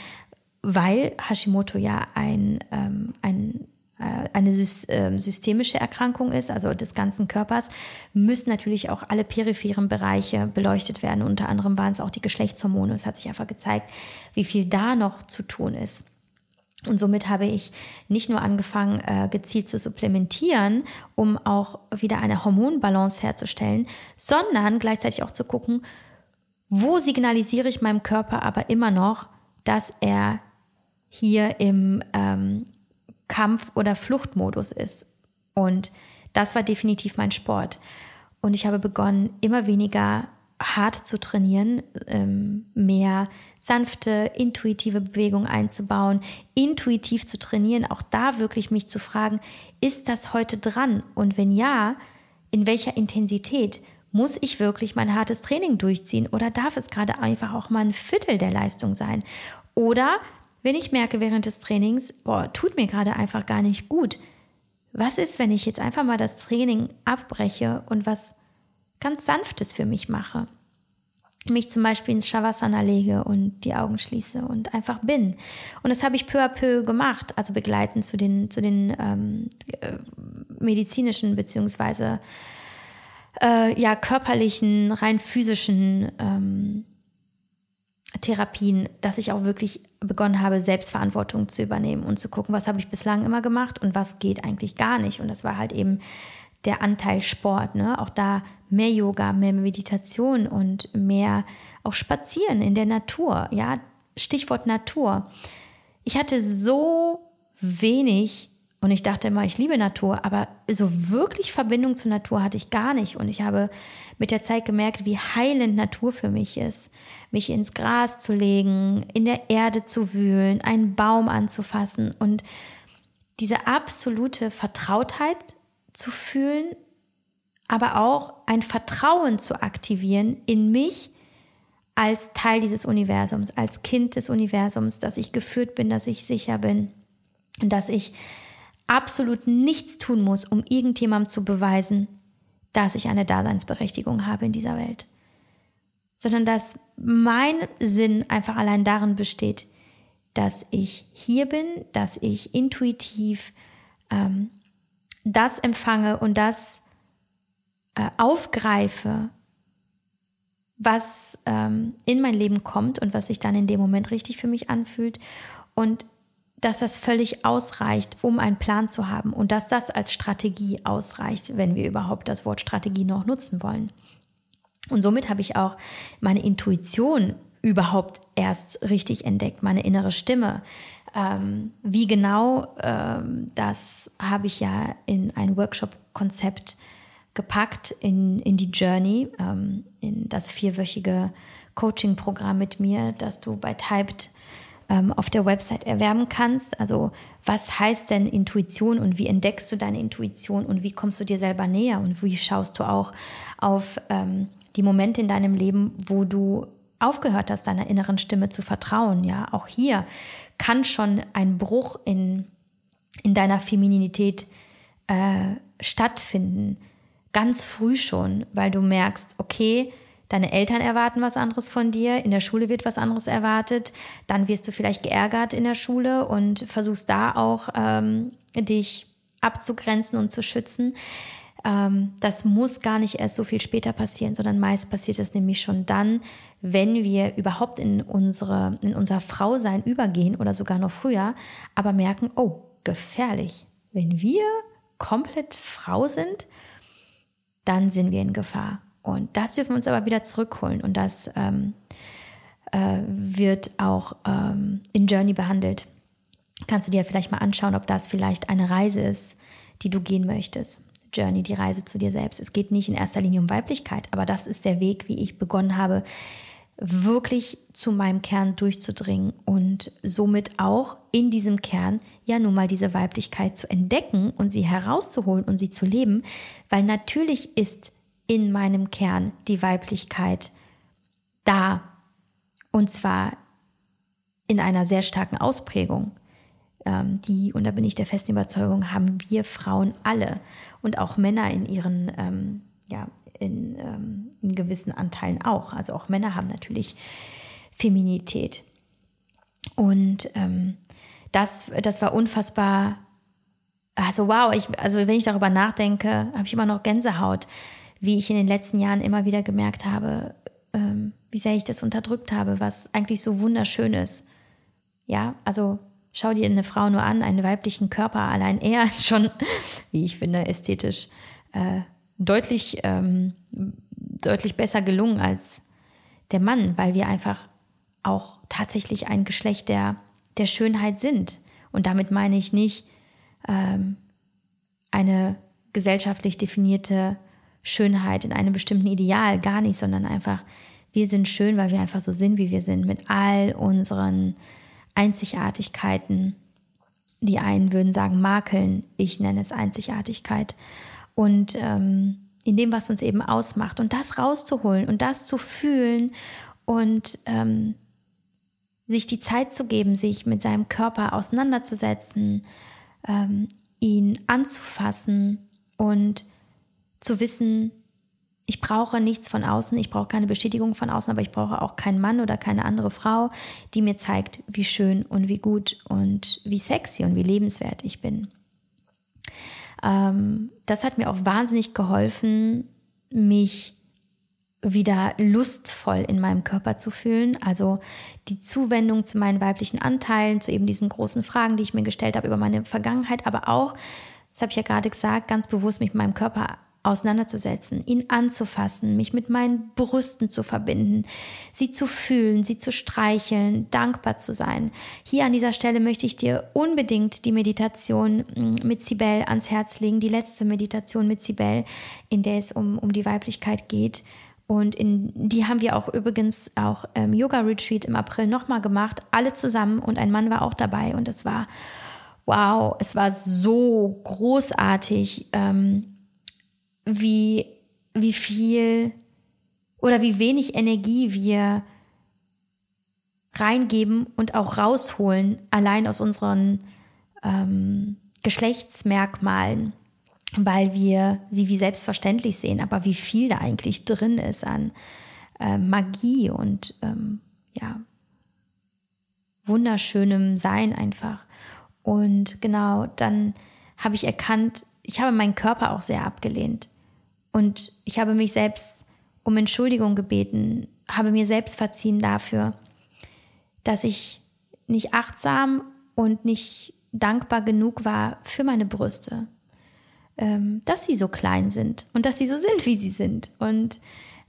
weil Hashimoto ja ein, ähm, ein eine ähm, systemische Erkrankung ist, also des ganzen Körpers, müssen natürlich auch alle peripheren Bereiche beleuchtet werden. Unter anderem waren es auch die Geschlechtshormone. Es hat sich einfach gezeigt, wie viel da noch zu tun ist. Und somit habe ich nicht nur angefangen, äh, gezielt zu supplementieren, um auch wieder eine Hormonbalance herzustellen, sondern gleichzeitig auch zu gucken, wo signalisiere ich meinem Körper aber immer noch, dass er hier im ähm, Kampf- oder Fluchtmodus ist. Und das war definitiv mein Sport. Und ich habe begonnen, immer weniger hart zu trainieren, ähm, mehr sanfte, intuitive Bewegung einzubauen, intuitiv zu trainieren, auch da wirklich mich zu fragen, ist das heute dran? Und wenn ja, in welcher Intensität? Muss ich wirklich mein hartes Training durchziehen oder darf es gerade einfach auch mal ein Viertel der Leistung sein? Oder wenn ich merke während des Trainings, boah, tut mir gerade einfach gar nicht gut. Was ist, wenn ich jetzt einfach mal das Training abbreche und was ganz Sanftes für mich mache. Mich zum Beispiel ins Shavasana lege und die Augen schließe und einfach bin. Und das habe ich peu à peu gemacht, also begleitend zu den, zu den ähm, äh, medizinischen beziehungsweise äh, ja, körperlichen, rein physischen ähm, Therapien, dass ich auch wirklich begonnen habe, Selbstverantwortung zu übernehmen und zu gucken, was habe ich bislang immer gemacht und was geht eigentlich gar nicht. Und das war halt eben der Anteil Sport. Ne? Auch da mehr Yoga, mehr Meditation und mehr auch Spazieren in der Natur. Ja, Stichwort Natur. Ich hatte so wenig und ich dachte immer, ich liebe Natur, aber so wirklich Verbindung zur Natur hatte ich gar nicht. Und ich habe mit der Zeit gemerkt, wie heilend Natur für mich ist. Mich ins Gras zu legen, in der Erde zu wühlen, einen Baum anzufassen und diese absolute Vertrautheit zu fühlen, aber auch ein Vertrauen zu aktivieren in mich als Teil dieses Universums, als Kind des Universums, dass ich geführt bin, dass ich sicher bin und dass ich absolut nichts tun muss, um irgendjemandem zu beweisen, dass ich eine Daseinsberechtigung habe in dieser Welt, sondern dass mein Sinn einfach allein darin besteht, dass ich hier bin, dass ich intuitiv ähm, das empfange und das äh, aufgreife, was ähm, in mein Leben kommt und was sich dann in dem Moment richtig für mich anfühlt. Und dass das völlig ausreicht, um einen Plan zu haben und dass das als Strategie ausreicht, wenn wir überhaupt das Wort Strategie noch nutzen wollen. Und somit habe ich auch meine Intuition überhaupt erst richtig entdeckt, meine innere Stimme. Ähm, wie genau, ähm, das habe ich ja in ein Workshop-Konzept gepackt, in, in die Journey, ähm, in das vierwöchige Coaching-Programm mit mir, das du bei Typed ähm, auf der Website erwerben kannst. Also was heißt denn Intuition und wie entdeckst du deine Intuition und wie kommst du dir selber näher und wie schaust du auch auf ähm, die Momente in deinem Leben, wo du aufgehört hast, deiner inneren Stimme zu vertrauen. Ja, auch hier kann schon ein Bruch in, in deiner Femininität äh, stattfinden. Ganz früh schon, weil du merkst, okay, Deine Eltern erwarten was anderes von dir, in der Schule wird was anderes erwartet, dann wirst du vielleicht geärgert in der Schule und versuchst da auch ähm, dich abzugrenzen und zu schützen. Ähm, das muss gar nicht erst so viel später passieren, sondern meist passiert das nämlich schon dann, wenn wir überhaupt in, unsere, in unser Frausein übergehen oder sogar noch früher, aber merken, oh, gefährlich. Wenn wir komplett Frau sind, dann sind wir in Gefahr. Und das dürfen wir uns aber wieder zurückholen. Und das ähm, äh, wird auch ähm, in Journey behandelt. Kannst du dir vielleicht mal anschauen, ob das vielleicht eine Reise ist, die du gehen möchtest. Journey, die Reise zu dir selbst. Es geht nicht in erster Linie um Weiblichkeit, aber das ist der Weg, wie ich begonnen habe, wirklich zu meinem Kern durchzudringen und somit auch in diesem Kern ja nun mal diese Weiblichkeit zu entdecken und sie herauszuholen und sie zu leben, weil natürlich ist in meinem Kern die Weiblichkeit da. Und zwar in einer sehr starken Ausprägung. Ähm, die, und da bin ich der festen Überzeugung, haben wir Frauen alle und auch Männer in ihren, ähm, ja, in, ähm, in gewissen Anteilen auch. Also auch Männer haben natürlich Feminität. Und ähm, das, das war unfassbar. Also wow, ich, also wenn ich darüber nachdenke, habe ich immer noch Gänsehaut, wie ich in den letzten Jahren immer wieder gemerkt habe, ähm, wie sehr ich das unterdrückt habe, was eigentlich so wunderschön ist. Ja, also schau dir eine Frau nur an, einen weiblichen Körper, allein er ist schon, wie ich finde, ästhetisch äh, deutlich, ähm, deutlich besser gelungen als der Mann, weil wir einfach auch tatsächlich ein Geschlecht der, der Schönheit sind. Und damit meine ich nicht ähm, eine gesellschaftlich definierte Schönheit in einem bestimmten Ideal, gar nicht, sondern einfach, wir sind schön, weil wir einfach so sind, wie wir sind, mit all unseren Einzigartigkeiten. Die einen würden sagen Makeln, ich nenne es Einzigartigkeit. Und ähm, in dem, was uns eben ausmacht. Und das rauszuholen und das zu fühlen und ähm, sich die Zeit zu geben, sich mit seinem Körper auseinanderzusetzen, ähm, ihn anzufassen und zu wissen, ich brauche nichts von außen, ich brauche keine Bestätigung von außen, aber ich brauche auch keinen Mann oder keine andere Frau, die mir zeigt, wie schön und wie gut und wie sexy und wie lebenswert ich bin. Ähm, das hat mir auch wahnsinnig geholfen, mich wieder lustvoll in meinem Körper zu fühlen. Also die Zuwendung zu meinen weiblichen Anteilen, zu eben diesen großen Fragen, die ich mir gestellt habe über meine Vergangenheit, aber auch, das habe ich ja gerade gesagt, ganz bewusst mich mit meinem Körper auseinanderzusetzen, ihn anzufassen, mich mit meinen Brüsten zu verbinden, sie zu fühlen, sie zu streicheln, dankbar zu sein. Hier an dieser Stelle möchte ich dir unbedingt die Meditation mm, mit Sibel ans Herz legen, die letzte Meditation mit Sibel, in der es um, um die Weiblichkeit geht. Und in, die haben wir auch übrigens auch im Yoga-Retreat im April nochmal gemacht, alle zusammen und ein Mann war auch dabei und es war, wow, es war so großartig. Ähm, wie, wie viel oder wie wenig Energie wir reingeben und auch rausholen, allein aus unseren ähm, Geschlechtsmerkmalen. weil wir sie wie selbstverständlich sehen, aber wie viel da eigentlich drin ist an äh, Magie und ähm, ja, wunderschönem Sein einfach. Und genau, dann habe ich erkannt, ich habe meinen Körper auch sehr abgelehnt. Und ich habe mich selbst um Entschuldigung gebeten, habe mir selbst verziehen dafür, dass ich nicht achtsam und nicht dankbar genug war für meine Brüste, ähm, dass sie so klein sind und dass sie so sind, wie sie sind und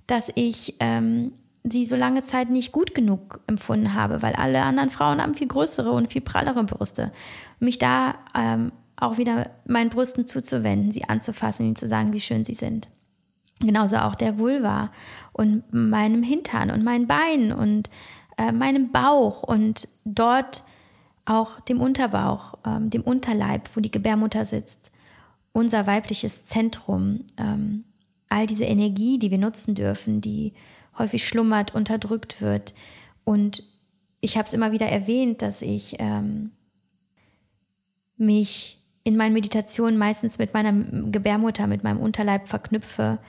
dass ich ähm, sie so lange Zeit nicht gut genug empfunden habe, weil alle anderen Frauen haben viel größere und viel prallere Brüste. Mich da ähm, auch wieder meinen Brüsten zuzuwenden, sie anzufassen und ihnen zu sagen, wie schön sie sind. Genauso auch der Vulva und meinem Hintern und meinen Beinen und äh, meinem Bauch und dort auch dem Unterbauch, ähm, dem Unterleib, wo die Gebärmutter sitzt, unser weibliches Zentrum, ähm, all diese Energie, die wir nutzen dürfen, die häufig schlummert, unterdrückt wird. Und ich habe es immer wieder erwähnt, dass ich ähm, mich in meinen Meditationen meistens mit meiner Gebärmutter, mit meinem Unterleib verknüpfe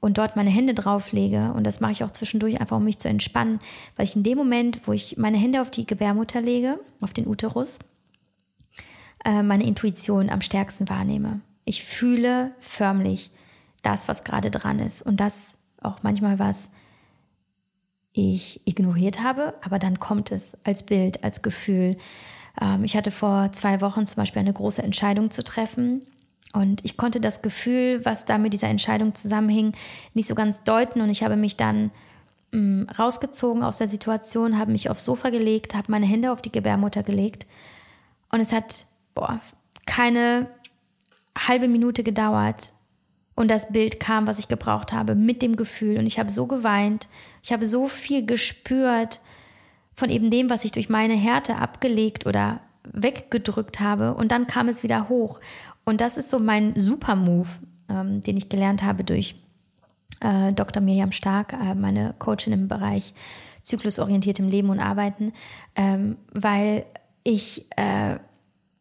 und dort meine Hände drauflege. Und das mache ich auch zwischendurch einfach, um mich zu entspannen, weil ich in dem Moment, wo ich meine Hände auf die Gebärmutter lege, auf den Uterus, äh, meine Intuition am stärksten wahrnehme. Ich fühle förmlich das, was gerade dran ist. Und das auch manchmal was ich ignoriert habe, aber dann kommt es als Bild, als Gefühl. Ähm, ich hatte vor zwei Wochen zum Beispiel eine große Entscheidung zu treffen und ich konnte das Gefühl, was da mit dieser Entscheidung zusammenhing, nicht so ganz deuten. Und ich habe mich dann mh, mm, rausgezogen aus der Situation, habe mich aufs Sofa gelegt, habe meine Hände auf die Gebärmutter gelegt. Und es hat boah, keine halbe Minute gedauert. Und das Bild kam, was ich gebraucht habe, mit dem Gefühl. Und ich habe so geweint. Ich habe so viel gespürt von eben dem, was ich durch meine Härte abgelegt oder weggedrückt habe. Und dann kam es wieder hoch. Und das ist so mein Super-Move, ähm, den ich gelernt habe durch äh, Dr. Miriam Stark, äh, meine Coachin im Bereich zyklusorientiertem Leben und Arbeiten, ähm, weil ich, äh,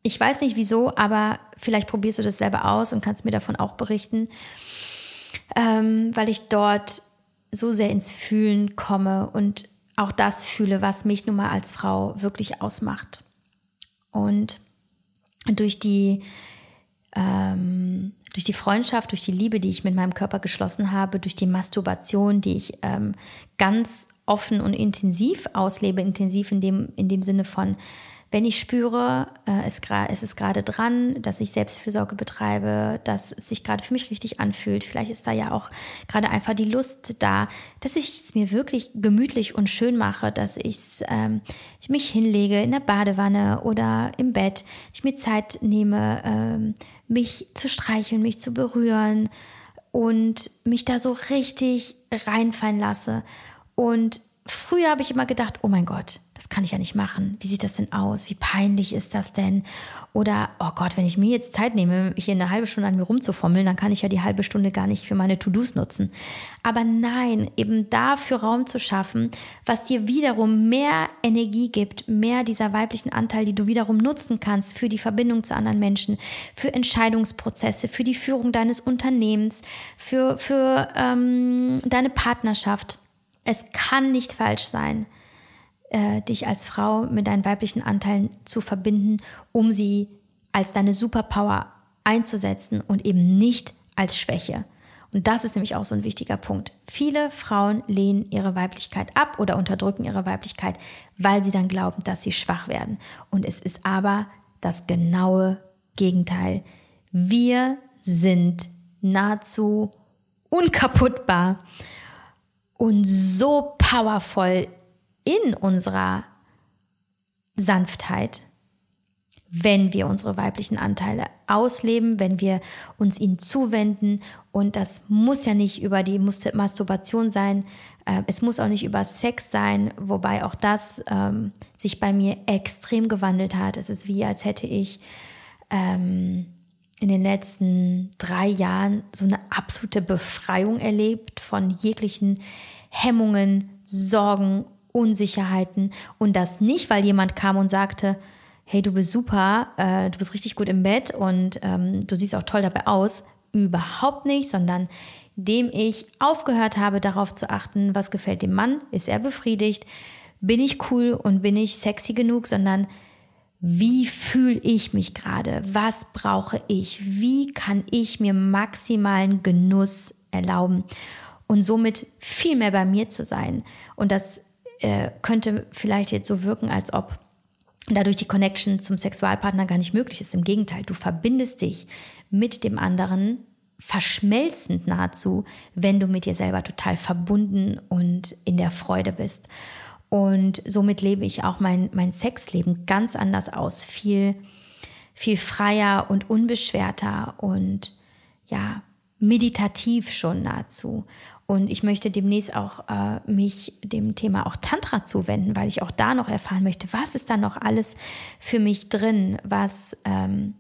ich weiß nicht wieso, aber vielleicht probierst du das selber aus und kannst mir davon auch berichten, ähm, weil ich dort so sehr ins Fühlen komme und auch das fühle, was mich nun mal als Frau wirklich ausmacht. Und durch die ähm, durch die Freundschaft, durch die Liebe, die ich mit meinem Körper geschlossen habe, durch die Masturbation, die ich ähm, ganz offen und intensiv auslebe, intensiv in dem, in dem Sinne von, wenn ich spüre, äh, es, es ist gerade dran, dass ich Selbstfürsorge betreibe, dass es sich gerade für mich richtig anfühlt, vielleicht ist da ja auch gerade einfach die Lust da, dass ich es mir wirklich gemütlich und schön mache, dass ich's, ähm, ich mich hinlege in der Badewanne oder im Bett, ich mir Zeit nehme, ähm, mich zu streicheln, mich zu berühren und mich da so richtig reinfallen lasse. Und früher habe ich immer gedacht, oh mein Gott, das kann ich ja nicht machen. Wie sieht das denn aus? Wie peinlich ist das denn? Oder, oh Gott, wenn ich mir jetzt Zeit nehme, hier eine halbe Stunde an mir rumzufommeln, dann kann ich ja die halbe Stunde gar nicht für meine To-Dos nutzen. Aber nein, eben dafür Raum zu schaffen, was dir wiederum mehr Energie gibt, mehr dieser weiblichen Anteil, die du wiederum nutzen kannst für die Verbindung zu anderen Menschen, für Entscheidungsprozesse, für die Führung deines Unternehmens, für, für ähm, deine Partnerschaft. Es kann nicht falsch sein äh, dich als Frau mit deinen weiblichen Anteilen zu verbinden, um sie als deine Superpower einzusetzen und eben nicht als Schwäche. Und das ist nämlich auch so ein wichtiger Punkt. Viele Frauen lehnen ihre Weiblichkeit ab oder unterdrücken ihre Weiblichkeit, weil sie dann glauben, dass sie schwach werden. Und es ist aber das genaue Gegenteil. Wir sind nahezu unkaputtbar und so powervoll in unserer Sanftheit, wenn wir unsere weiblichen Anteile ausleben, wenn wir uns ihnen zuwenden. Und das muss ja nicht über die Masturbation sein. Äh, es muss auch nicht über Sex sein, wobei auch das ähm, sich bei mir extrem gewandelt hat. Es ist wie, als hätte ich ähm, in den letzten drei Jahren so eine absolute Befreiung erlebt von jeglichen Hemmungen, Sorgen Unsicherheiten und das nicht, weil jemand kam und sagte, hey, du bist super, äh, du bist richtig gut im Bett und ähm, du siehst auch toll dabei aus. Überhaupt nicht, sondern dem ich aufgehört habe, darauf zu achten, was gefällt dem Mann, ist er befriedigt, bin ich cool und bin ich sexy genug, sondern wie fühle ich mich gerade? Was brauche ich? Wie kann ich mir maximalen Genuss erlauben und somit viel mehr bei mir zu sein? Und das äh, könnte vielleicht jetzt so wirken, als ob dadurch die Connection zum Sexualpartner gar nicht möglich ist. Im Gegenteil, du verbindest dich mit dem anderen verschmelzend nahezu, wenn du mit dir selber total verbunden und in der Freude bist. Und somit lebe ich auch mein, mein Sexleben ganz anders aus, viel, viel freier und unbeschwerter und ja, meditativ schon nahezu. Und ich möchte demnächst auch äh, mich dem Thema auch Tantra zuwenden, weil ich auch da noch erfahren möchte, was ist da noch alles für mich drin, was ähm,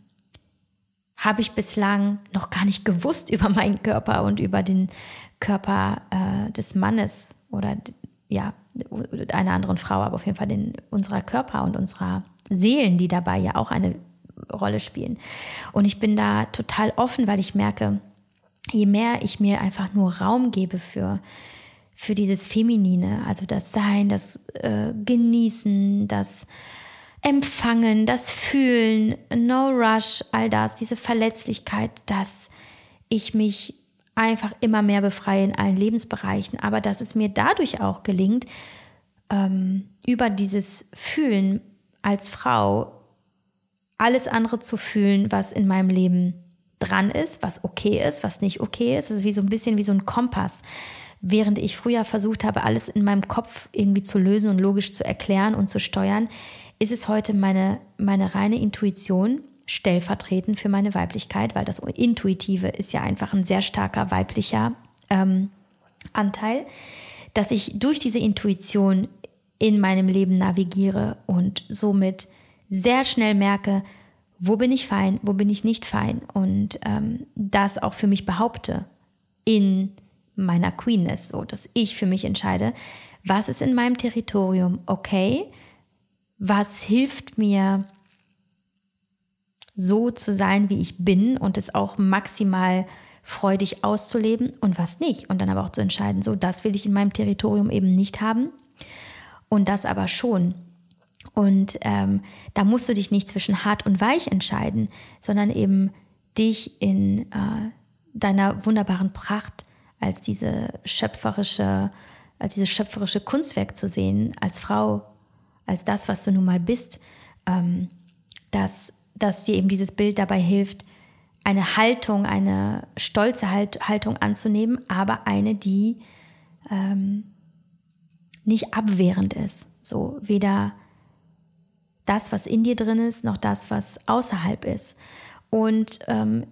habe ich bislang noch gar nicht gewusst über meinen Körper und über den Körper äh, des Mannes oder ja, einer anderen Frau, aber auf jeden Fall den, unserer Körper und unserer Seelen, die dabei ja auch eine Rolle spielen. Und ich bin da total offen, weil ich merke, je mehr ich mir einfach nur Raum gebe für, für dieses Feminine, also das Sein, das äh, Genießen, das Empfangen, das Fühlen, No Rush, all das, diese Verletzlichkeit, dass ich mich einfach immer mehr befreie in allen Lebensbereichen, aber dass es mir dadurch auch gelingt, ähm, über dieses Fühlen als Frau alles andere zu fühlen, was in meinem Leben dran ist, was okay ist, was nicht okay ist. Es ist wie so ein bisschen wie so ein Kompass. Während ich früher versucht habe, alles in meinem Kopf irgendwie zu lösen und logisch zu erklären und zu steuern, ist es heute meine, meine reine Intuition, stellvertretend für meine Weiblichkeit, weil das Intuitive ist ja einfach ein sehr starker weiblicher ähm, Anteil, dass ich durch diese Intuition in meinem Leben navigiere und somit sehr schnell merke, wo bin ich fein, wo bin ich nicht fein und ähm, das auch für mich behaupte in meiner Queenness, so dass ich für mich entscheide, was ist in meinem Territorium okay, was hilft mir so zu sein, wie ich bin und es auch maximal freudig auszuleben und was nicht. Und dann aber auch zu entscheiden, so, das will ich in meinem Territorium eben nicht haben und das aber schon. Und ähm, da musst du dich nicht zwischen hart und weich entscheiden, sondern eben dich in äh, deiner wunderbaren Pracht als diese schöpferische, als dieses schöpferische Kunstwerk zu sehen, als Frau, als das, was du nun mal bist, ähm, dass dass dir eben dieses Bild dabei hilft, eine Haltung, eine stolze halt, Haltung anzunehmen, aber eine, die ähm, nicht abwehrend ist. So weder das, was in dir drin ist, noch das, was außerhalb ist. Und ähm,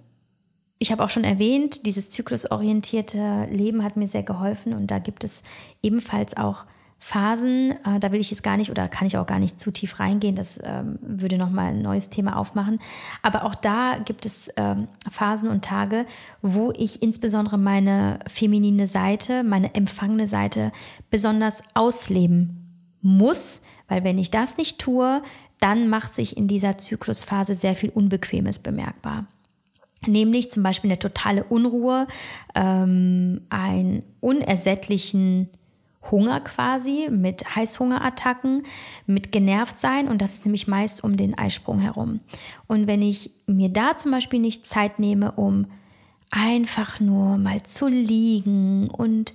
ich habe auch schon erwähnt, dieses zyklusorientierte Leben hat mir sehr geholfen und da gibt es ebenfalls auch Phasen, äh, da will ich jetzt gar nicht oder kann ich auch gar nicht zu tief reingehen, das ähm, würde nochmal ein neues Thema aufmachen. Aber auch da gibt es ähm, Phasen und Tage, wo ich insbesondere meine feminine Seite, meine empfangene Seite besonders ausleben muss, weil wenn ich das nicht tue, dann macht sich in dieser Zyklusphase sehr viel Unbequemes bemerkbar. Nämlich zum Beispiel eine totale Unruhe, ähm, einen unersättlichen Hunger quasi, mit Heißhungerattacken, mit genervt sein und das ist nämlich meist um den Eisprung herum. Und wenn ich mir da zum Beispiel nicht Zeit nehme, um einfach nur mal zu liegen und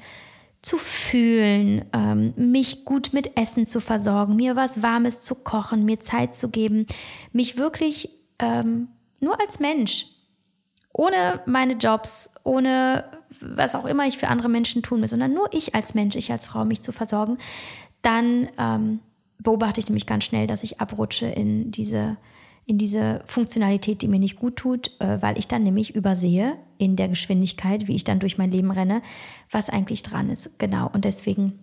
zu fühlen, ähm, mich gut mit Essen zu versorgen, mir was Warmes zu kochen, mir Zeit zu geben, mich wirklich ähm, nur als Mensch, ohne meine Jobs, ohne was auch immer ich für andere Menschen tun muss, sondern nur ich als Mensch, ich als Frau, mich zu versorgen, dann ähm, beobachte ich nämlich ganz schnell, dass ich abrutsche in diese, in diese Funktionalität, die mir nicht gut tut, äh, weil ich dann nämlich übersehe in der Geschwindigkeit, wie ich dann durch mein Leben renne, was eigentlich dran ist. Genau. Und deswegen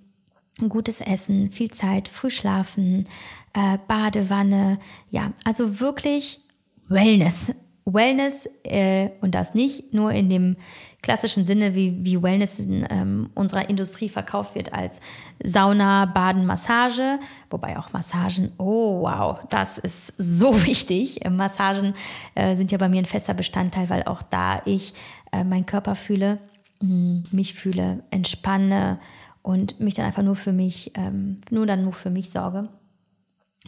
gutes Essen, viel Zeit, früh schlafen, äh, Badewanne, ja, also wirklich Wellness Wellness äh, und das nicht nur in dem klassischen Sinne, wie, wie Wellness in ähm, unserer Industrie verkauft wird als Sauna, Baden, Massage, wobei auch Massagen, oh wow, das ist so wichtig. Massagen äh, sind ja bei mir ein fester Bestandteil, weil auch da ich äh, meinen Körper fühle, mh, mm, mich fühle, entspanne und mich dann einfach nur für mich, ähm, nur dann nur für mich sorge.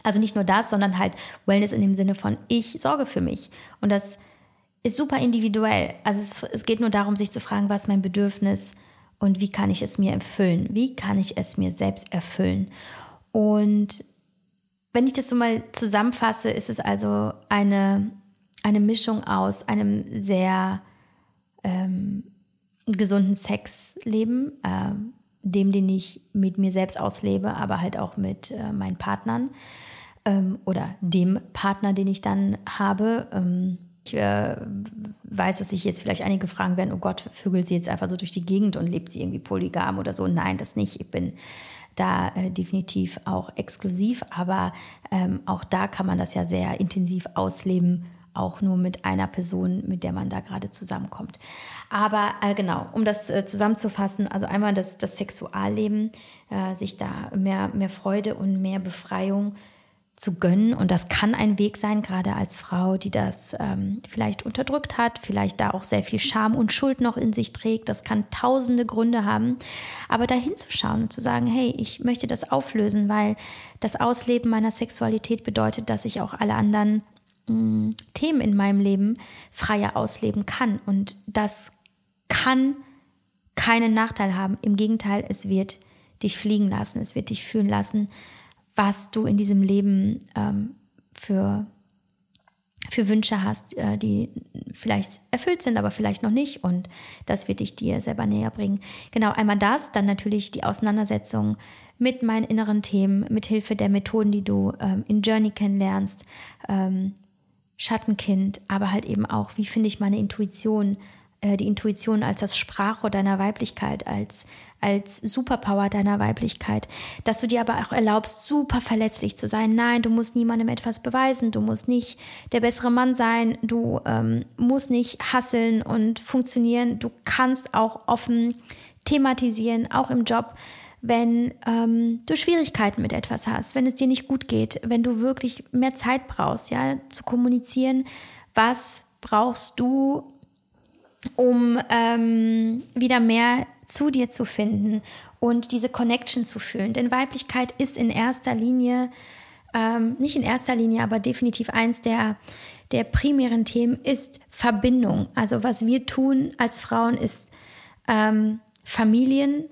Also nicht nur das, sondern halt Wellness in dem Sinne von ich sorge für mich. Und das ist super individuell. Also es, es geht nur darum, sich zu fragen, was ist mein Bedürfnis und wie kann ich es mir erfüllen? Wie kann ich es mir selbst erfüllen? Und wenn ich das so mal zusammenfasse, ist es also eine, eine Mischung aus einem sehr ähm, gesunden Sexleben, äh, dem, den ich mit mir selbst auslebe, aber halt auch mit äh, meinen Partnern ähm, oder dem Partner, den ich dann habe. Ähm, ich äh, weiß, dass sich jetzt vielleicht einige fragen werden, oh Gott, vögelt sie jetzt einfach so durch die Gegend und lebt sie irgendwie polygam oder so. Nein, das nicht. Ich bin da äh, definitiv auch exklusiv, aber ähm, auch da kann man das ja sehr intensiv ausleben, auch nur mit einer Person, mit der man da gerade zusammenkommt. Aber äh, genau, um das äh, zusammenzufassen, also einmal das, das Sexualleben, äh, sich da mehr, mehr Freude und mehr Befreiung zu gönnen. Und das kann ein Weg sein, gerade als Frau, die das ähm, vielleicht unterdrückt hat, vielleicht da auch sehr viel Scham und Schuld noch in sich trägt. Das kann tausende Gründe haben. Aber da hinzuschauen und zu sagen, hey, ich möchte das auflösen, weil das Ausleben meiner Sexualität bedeutet, dass ich auch alle anderen mh, mm, Themen in meinem Leben freier ausleben kann. Und das kann keinen Nachteil haben. Im Gegenteil, es wird dich fliegen lassen, es wird dich fühlen lassen, was du in diesem Leben ähm, für, für Wünsche hast, äh, die vielleicht erfüllt sind, aber vielleicht noch nicht. Und das wird dich dir selber näher bringen. Genau, einmal das, dann natürlich die Auseinandersetzung mit meinen inneren Themen, mit Hilfe der Methoden, die du ähm, in Journey kennenlernst, ähm, Schattenkind, aber halt eben auch, wie finde ich meine Intuition, äh, die Intuition als das Sprachrohr deiner Weiblichkeit, als, als Superpower deiner Weiblichkeit, dass du dir aber auch erlaubst, super verletzlich zu sein. Nein, du musst niemandem etwas beweisen, du musst nicht der bessere Mann sein, du ähm, musst nicht hasseln und funktionieren, du kannst auch offen thematisieren, auch im Job, wenn ähm, du Schwierigkeiten mit etwas hast, wenn es dir nicht gut geht, wenn du wirklich mehr Zeit brauchst, ja, zu kommunizieren, was brauchst du, um ähm, wieder mehr zu dir zu finden und diese Connection zu fühlen. Denn Weiblichkeit ist in erster Linie, ähm, nicht in erster Linie, aber definitiv eins der, der primären Themen ist Verbindung. Also was wir tun als Frauen ist ähm, Familien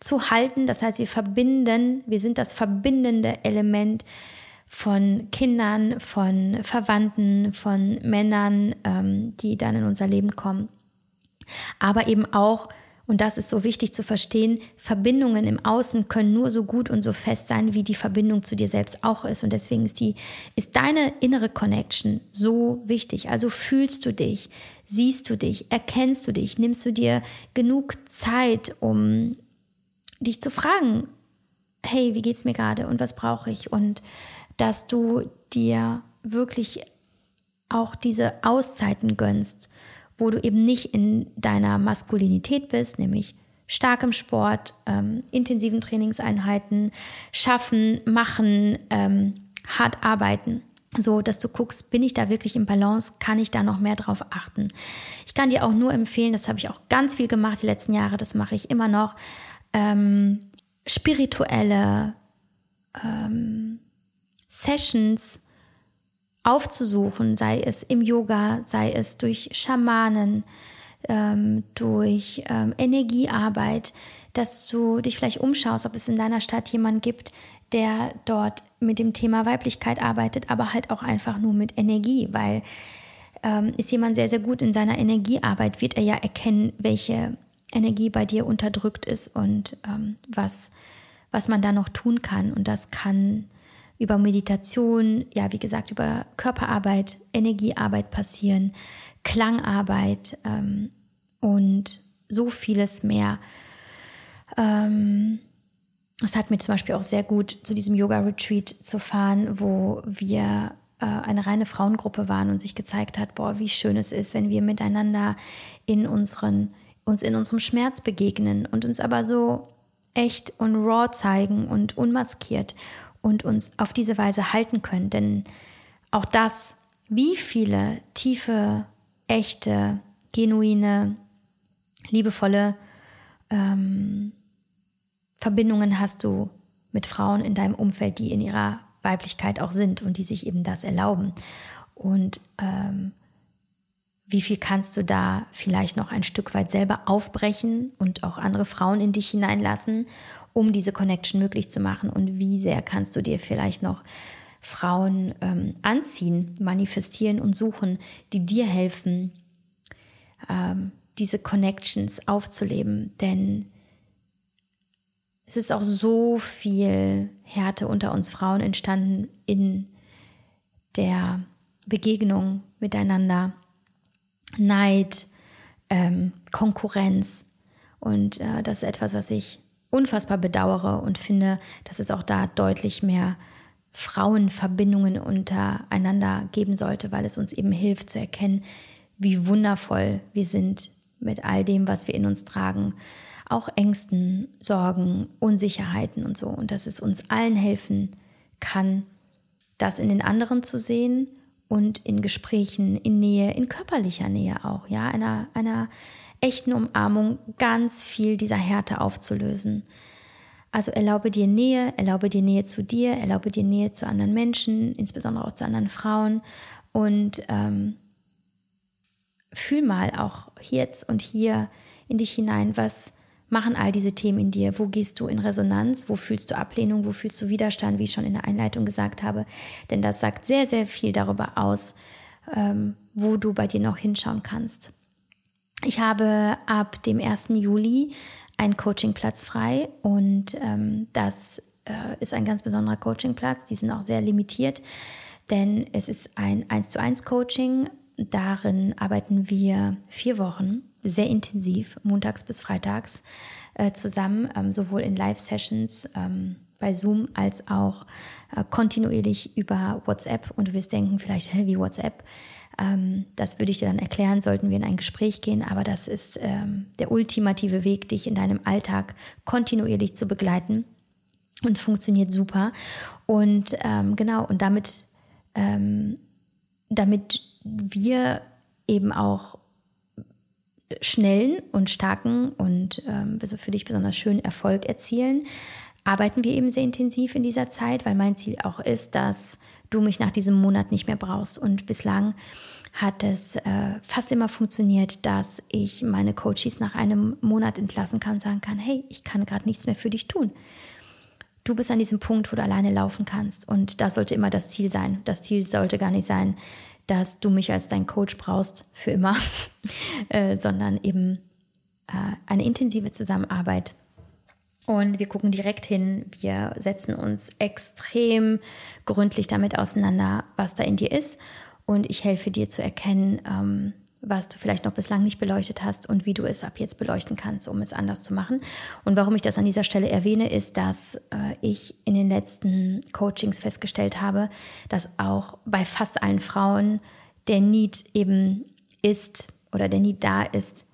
zu halten. Das heißt, wir verbinden, wir sind das verbindende Element von Kindern, von Verwandten, von Männern, ähm, die dann in unser Leben kommen. Aber eben auch und das ist so wichtig zu verstehen. Verbindungen im Außen können nur so gut und so fest sein, wie die Verbindung zu dir selbst auch ist. Und deswegen ist die, ist deine innere Connection so wichtig. Also fühlst du dich, siehst du dich, erkennst du dich, nimmst du dir genug Zeit, um dich zu fragen, hey, wie geht's mir gerade und was brauche ich? Und dass du dir wirklich auch diese Auszeiten gönnst wo du eben nicht in deiner Maskulinität bist, nämlich starkem Sport, ähm, intensiven Trainingseinheiten, schaffen, machen, ähm, hart arbeiten. So, dass du guckst, bin ich da wirklich im Balance? Kann ich da noch mehr drauf achten? Ich kann dir auch nur empfehlen, das habe ich auch ganz viel gemacht die letzten Jahre, das mache ich immer noch, ähm, spirituelle ähm, Sessions aufzusuchen, sei es im Yoga, sei es durch Schamanen, ähm, durch ähm, Energiearbeit, dass du dich vielleicht umschaust, ob es in deiner Stadt jemanden gibt, der dort mit dem Thema Weiblichkeit arbeitet, aber halt auch einfach nur mit Energie, weil ähm, ist jemand sehr, sehr gut in seiner Energiearbeit, wird er ja erkennen, welche Energie bei dir unterdrückt ist und ähm, was, was man da noch tun kann. Und das kann über Meditation, ja, wie gesagt, über Körperarbeit, Energiearbeit passieren, Klangarbeit ähm, und so vieles mehr. Ähm, es hat mir zum Beispiel auch sehr gut zu diesem Yoga-Retreat zu fahren, wo wir äh, eine reine Frauengruppe waren und sich gezeigt hat, boah, wie schön es ist, wenn wir miteinander in unseren, uns in unserem Schmerz begegnen und uns aber so echt und raw zeigen und unmaskiert und uns auf diese Weise halten können. Denn auch das, wie viele tiefe, echte, genuine, liebevolle ähm, Verbindungen hast du mit Frauen in deinem Umfeld, die in ihrer Weiblichkeit auch sind und die sich eben das erlauben. Und ähm, wie viel kannst du da vielleicht noch ein Stück weit selber aufbrechen und auch andere Frauen in dich hineinlassen, um diese Connection möglich zu machen? Und wie sehr kannst du dir vielleicht noch Frauen ähm, anziehen, manifestieren und suchen, die dir helfen, ähm, diese Connections aufzuleben? Denn es ist auch so viel Härte unter uns Frauen entstanden in der Begegnung miteinander. Neid, ähm, Konkurrenz. Und äh, das ist etwas, was ich unfassbar bedauere und finde, dass es auch da deutlich mehr Frauenverbindungen untereinander geben sollte, weil es uns eben hilft zu erkennen, wie wundervoll wir sind mit all dem, was wir in uns tragen auch Ängsten, Sorgen, Unsicherheiten und so. Und dass es uns allen helfen kann, das in den anderen zu sehen und in Gesprächen, in Nähe, in körperlicher Nähe auch, ja, einer, einer echten Umarmung ganz viel dieser Härte aufzulösen. Also erlaube dir Nähe, erlaube dir Nähe zu dir, erlaube dir Nähe zu anderen Menschen, insbesondere auch zu anderen Frauen und ähm, fühl mal auch jetzt und hier in dich hinein, was machen all diese Themen in dir? Wo gehst du in Resonanz? Wo fühlst du Ablehnung? Wo fühlst du Widerstand, wie ich schon in der Einleitung gesagt habe? Denn das sagt sehr, sehr viel darüber aus, ähm, wo du bei dir noch hinschauen kannst. Ich habe ab dem 1. Juli einen Coachingplatz frei und ähm, das äh, ist ein ganz besonderer Coachingplatz. Die sind auch sehr limitiert, denn es ist ein 1 zu 1 Coaching. Darin arbeiten wir vier Wochen sehr intensiv, montags bis freitags äh, zusammen, ähm, sowohl in Live-Sessions ähm, bei Zoom als auch äh, kontinuierlich über WhatsApp. Und du wirst denken, vielleicht, hä, wie WhatsApp? Ähm, das würde ich dir dann erklären, sollten wir in ein Gespräch gehen. Aber das ist ähm, der ultimative Weg, dich in deinem Alltag kontinuierlich zu begleiten. Und es funktioniert super. Und ähm, genau, und damit, ähm, damit wir eben auch schnellen und starken und ähm, für dich besonders schönen Erfolg erzielen, arbeiten wir eben sehr intensiv in dieser Zeit, weil mein Ziel auch ist, dass du mich nach diesem Monat nicht mehr brauchst. Und bislang hat es äh, fast immer funktioniert, dass ich meine Coaches nach einem Monat entlassen kann und sagen kann, hey, ich kann gerade nichts mehr für dich tun. Du bist an diesem Punkt, wo du alleine laufen kannst. Und das sollte immer das Ziel sein. Das Ziel sollte gar nicht sein, dass du mich als dein Coach brauchst für immer, äh, sondern eben äh, eine intensive Zusammenarbeit. Und wir gucken direkt hin, wir setzen uns extrem gründlich damit auseinander, was da in dir ist. Und ich helfe dir zu erkennen, ähm, was du vielleicht noch bislang nicht beleuchtet hast und wie du es ab jetzt beleuchten kannst, um es anders zu machen. Und warum ich das an dieser Stelle erwähne, ist, dass äh, ich in den letzten Coachings festgestellt habe, dass auch bei fast allen Frauen der Need eben ist oder der Need da ist,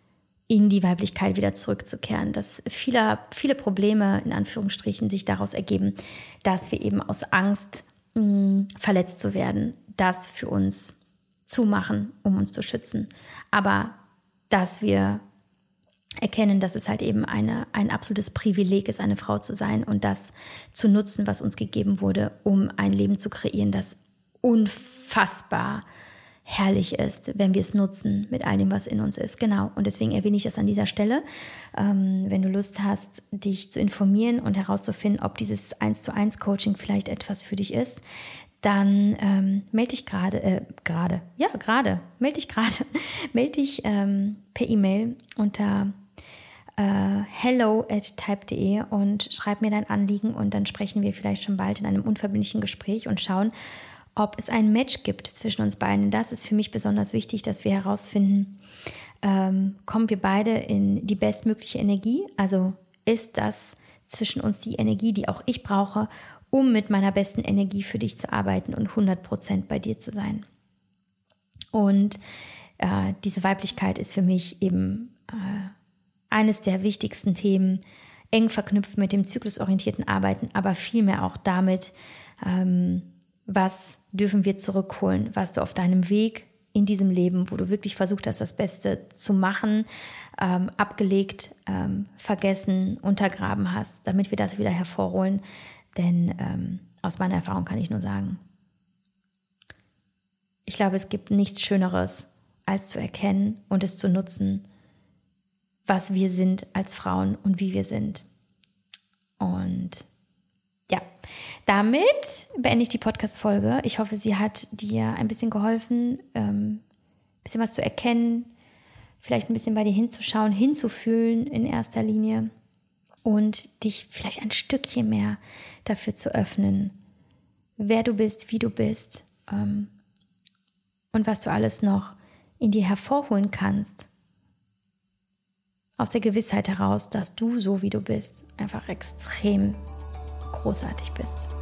in die Weiblichkeit wieder zurückzukehren. Dass viele, viele Probleme in Anführungsstrichen sich daraus ergeben, dass wir eben aus Angst mh, verletzt zu werden, das für uns zumachen, um uns zu schützen. Aber dass wir erkennen, dass es halt eben eine, ein absolutes Privileg ist, eine Frau zu sein und das zu nutzen, was uns gegeben wurde, um ein Leben zu kreieren, das unfassbar herrlich ist, wenn wir es nutzen mit all dem, was in uns ist. Genau. Und deswegen erwähne ich das an dieser Stelle. Ähm, wenn du Lust hast, dich zu informieren und herauszufinden, ob dieses 1 zu 1 Coaching vielleicht etwas für dich ist, dann ähm, melde dich gerade, äh, gerade, ja, gerade, melde dich gerade, melde dich ähm, per E-Mail unter äh, hello at type.de und schreib mir dein Anliegen und dann sprechen wir vielleicht schon bald in einem unverbindlichen Gespräch und schauen, ob es ein Match gibt zwischen uns beiden. Das ist für mich besonders wichtig, dass wir herausfinden, ähm, kommen wir beide in die bestmögliche Energie? Also ist das zwischen uns die Energie, die auch ich brauche, um mit meiner besten Energie für dich zu arbeiten und 100% bei dir zu sein. Und äh, diese Weiblichkeit ist für mich eben äh, eines der wichtigsten Themen, eng verknüpft mit dem zyklusorientierten Arbeiten, aber vielmehr auch damit, ähm, was dürfen wir zurückholen, was du auf deinem Weg in diesem Leben, wo du wirklich versucht hast, das Beste zu machen, ähm, abgelegt, ähm, vergessen, untergraben hast, damit wir das wieder hervorholen. Denn ähm, aus meiner Erfahrung kann ich nur sagen, ich glaube, es gibt nichts Schöneres, als zu erkennen und es zu nutzen, was wir sind als Frauen und wie wir sind. Und ja, damit beende ich die Podcast-Folge. Ich hoffe, sie hat dir ein bisschen geholfen, ähm, ein bisschen was zu erkennen, vielleicht ein bisschen bei dir hinzuschauen, hinzufühlen in erster Linie und dich vielleicht ein Stückchen mehr dafür zu öffnen, wer du bist, wie du bist ähm, und was du alles noch in dir hervorholen kannst, aus der Gewissheit heraus, dass du so wie du bist einfach extrem großartig bist.